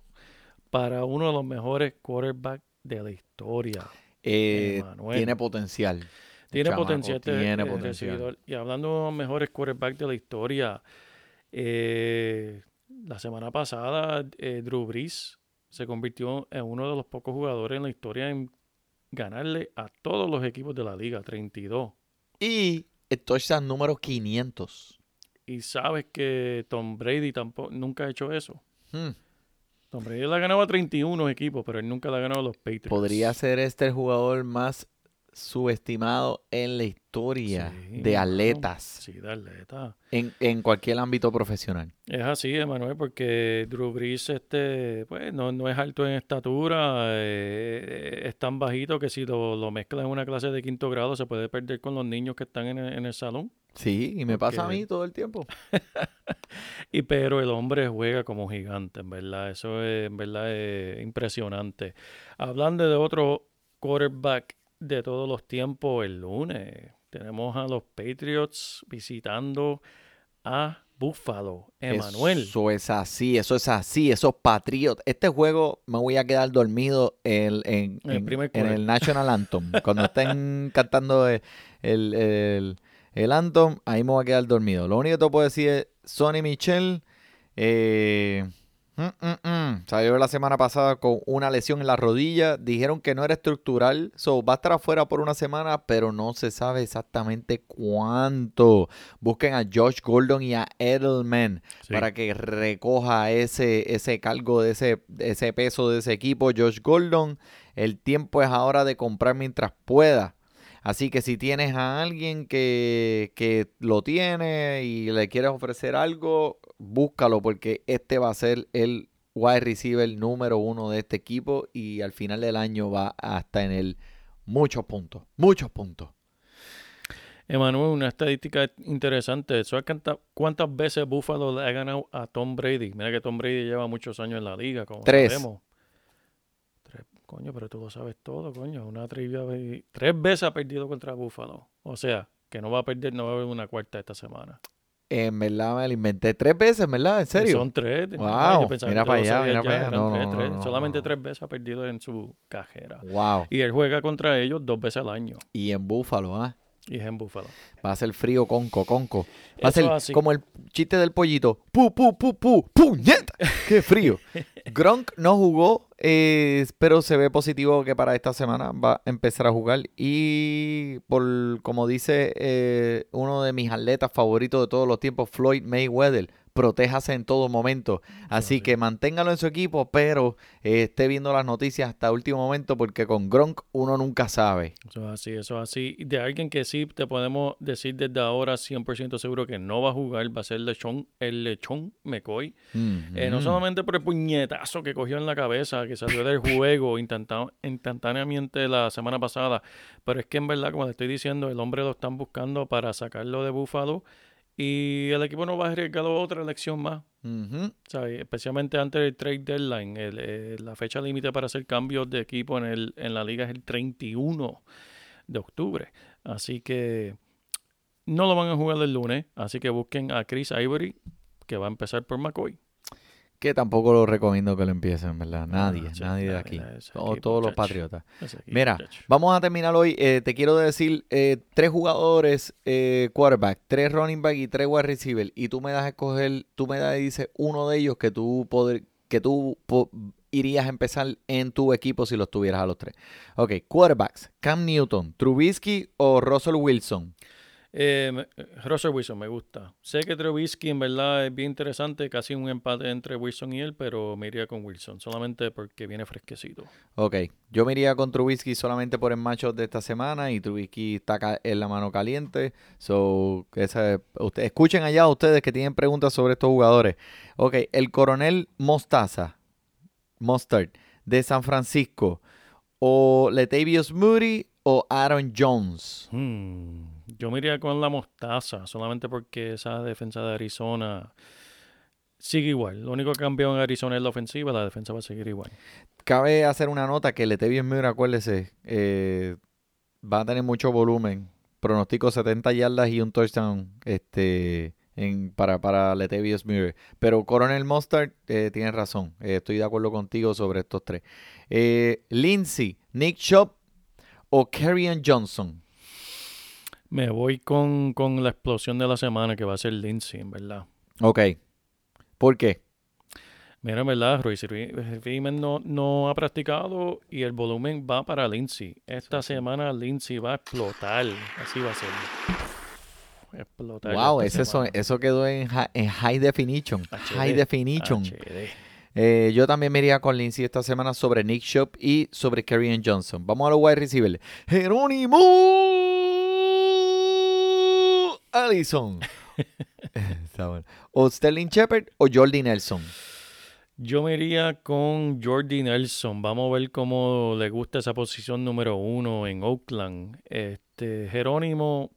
para uno de los mejores quarterbacks de la historia. Eh, tiene potencial. Tiene potencial este Tiene eh, potencial. recibidor. Y hablando de los mejores quarterbacks de la historia, eh, la semana pasada eh, Drew Brees se convirtió en uno de los pocos jugadores en la historia en ganarle a todos los equipos de la liga, 32. Y el touchdown número 500. Y sabes que Tom Brady tampoco nunca ha hecho eso. Hmm. Tom Brady le ha ganado a 31 equipos, pero él nunca le ha ganado a los Patriots. Podría ser este el jugador más subestimado en la historia Sí, de atletas Sí, de atleta. en, en cualquier ámbito profesional. Es así, Emanuel, porque Drew Brees este, pues, no, no es alto en estatura, eh, es tan bajito que si lo, lo mezclas en una clase de quinto grado se puede perder con los niños que están en el, en el salón. Sí, y me pasa a mí todo el tiempo. Y pero el hombre juega como gigante, en verdad. Eso es, en verdad, es impresionante. Hablando de otro quarterback de todos los tiempos, el lunes tenemos a los Patriots visitando a Buffalo. Emanuel. Eso es así, eso es así, esos patriotas. Este juego me voy a quedar dormido en, en- el en- en el National Anthem. Cuando estén cantando el, el, el- el Anthem, ahí me voy a quedar dormido. Lo único que te puedo decir es, Sonny Michel eh, mm, mm, mm, salió la semana pasada con una lesión en la rodilla. Dijeron que no era estructural, so, va a estar afuera por una semana, pero no se sabe exactamente cuánto. Busquen a Josh Gordon y a Edelman Sí. para que recoja ese, ese cargo de ese, ese peso de ese equipo. Josh Gordon, el tiempo es ahora de comprar mientras pueda. Así que si tienes a alguien que, que lo tiene y le quieres ofrecer algo, búscalo porque este va a ser el wide receiver número uno de este equipo y al final del año va hasta en el muchos puntos, muchos puntos. Emanuel, una estadística interesante. ¿Sabes cuánta- cuántas veces Buffalo le ha ganado a Tom Brady? Mira que Tom Brady lleva muchos años en la liga, como Tres. sabemos. Tres. Coño, pero tú lo sabes todo, coño. Una trivia. Tres veces ha perdido contra Buffalo. O sea, que no va a perder, no va a haber una cuarta esta semana. En verdad me lo inventé tres veces, ¿verdad? ¿En serio? Son tres. Wow, Ay, yo pensaba mira que para allá, mira para allá. No, tres, no, tres. no, Solamente tres veces ha perdido en su cajera. Wow. Y él juega contra ellos dos veces al año. Y en Búfalo, ¿ah? Y es en. Va a ser frío conco, conco. Va a ser como el chiste del pollito. ¡Pu, pu, pu, pu! ¡Puñeta! ¡Qué frío! Gronk no jugó, eh, pero se ve positivo que para esta semana va a empezar a jugar. Y por como dice eh, uno de mis atletas favoritos de todos los tiempos, Floyd Mayweather, protéjase en todo momento. Así que manténgalo en su equipo, pero eh, esté viendo las noticias hasta último momento porque con Gronk uno nunca sabe. Eso es así, eso es así. De alguien que sí te podemos decir desde ahora 100% seguro que no va a jugar, va a ser lechón, el lechón McCoy. Eh, no solamente por el puñetazo que cogió en la cabeza, que salió del juego instantá- instantáneamente la semana pasada, pero es que en verdad, como le estoy diciendo, el hombre lo están buscando para sacarlo de Búfalo y el equipo no va a arriesgar otra elección más. Ujú. ¿sabes? Especialmente antes del trade deadline. El, eh, la fecha límite para hacer cambios de equipo en, el, en la liga es el 31 de octubre. Así que no lo van a jugar el lunes. Así que busquen a Chris Ivory, que va a empezar por McCoy. Que tampoco lo recomiendo que lo empiecen, ¿verdad? Nadie, nadie de aquí. ese Todos- los patriotas. Mira, vamos a terminar hoy. Eh, te quiero decir eh, tres jugadores eh, quarterback, tres running back y tres wide receiver. Y tú me das a escoger, tú me das y dices uno de ellos que tú poder, que tú po- irías a empezar en tu equipo si los tuvieras a los tres. Ok, quarterbacks, Cam Newton, Trubisky o Russell Wilson. Eh, Russell Wilson me gusta. Sé que Trubisky en verdad es bien interesante, casi un empate entre Wilson y él, pero me iría con Wilson, solamente porque viene fresquecito. Ok, yo me iría con Trubisky solamente por el macho de esta semana y Trubisky está en la mano caliente. So, esa- escuchen allá ustedes que tienen preguntas sobre estos jugadores. Ok, el coronel Mostaza, Mustard, de San Francisco, o Latavius Moody o Aaron Jones. Hmm, Yo me iría con la mostaza, solamente porque esa defensa de Arizona sigue igual. Lo único que cambió en Arizona es la ofensiva, la defensa va a seguir igual. Cabe hacer una nota que Latavius Moody, acuérdese, eh, va a tener mucho volumen. Pronostico 70 yardas y un touchdown este, en, para, para Latavius Murray. Pero Coronel Mustard eh, tiene razón. Eh, estoy de acuerdo contigo sobre estos tres. Eh, Lindsey, Nick Chubb o Kerryon Johnson. Me voy con, con la explosión de la semana que va a ser Lindsay, en verdad. Ok. ¿Por qué? Mira, en verdad, Royce Freeman no, no ha practicado y el volumen va para Lindsay. Esta semana Lindsay va a explotar. Así va a ser. Explotar. Wow, ese son- semana. eso quedó en, hi- en high definition. HD, High definition. HD. Eh, yo también me iría con Lindsay esta semana sobre Nick Chubb y sobre Kerryon Johnson. Vamos a los wide receivers. Jerónimo Allison. Está bueno. O Sterling Shepard o Jordi Nelson. Yo me iría con Jordi Nelson. Vamos a ver cómo le gusta esa posición número uno en Oakland. Este Jerónimo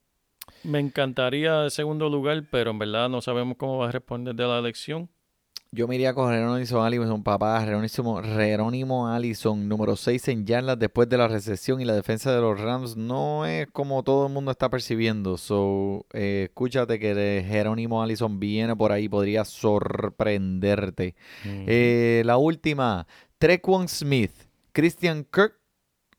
me encantaría el segundo lugar, pero en verdad no sabemos cómo va a responder de la elección. Yo me iría con Jerónimo Allison, papá. Jerónimo, Jerónimo Allison, número 6 en yardas después de la recesión y la defensa de los Rams no es como todo el mundo está percibiendo. So, eh, escúchate que Jerónimo Allison viene por ahí, podría sorprenderte. Eh, la última, Trequan Smith, Christian Kirk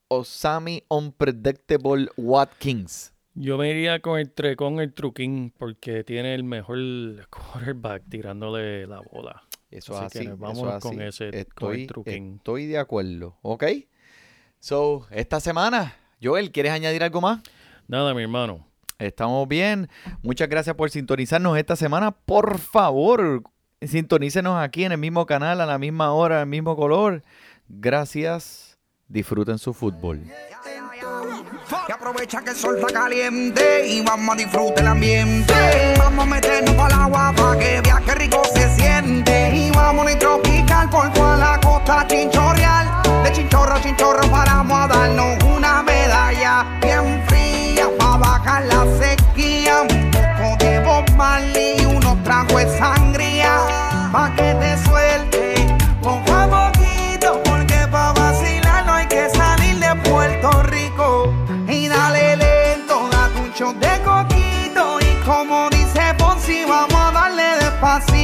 o Sammy Unpredictable Watkins. Yo me iría con el con el truquín porque tiene el mejor quarterback tirándole la bola. Eso Así que así. vámonos es con ese- con el Estoy, truquín. estoy de acuerdo. ¿Ok? So, esta semana, Joel, ¿quieres añadir algo más? Nada, mi hermano. Estamos bien. Muchas gracias por sintonizarnos esta semana. Por favor, sintonícenos aquí en el mismo canal, a la misma hora, el mismo color. Gracias. Disfruten su fútbol. Y aprovecha que el sol está caliente y vamos a disfrutar el ambiente. Vamos a meternos para el agua para que vea que rico se siente. Y vamos a tropical por toda la costa chinchorreal. De chinchorro a chinchorro paramos a darnos una medalla bien fría para bajar la sequía. Un poco de Bob y unos tragos de sangría para que te suelte. Con Passei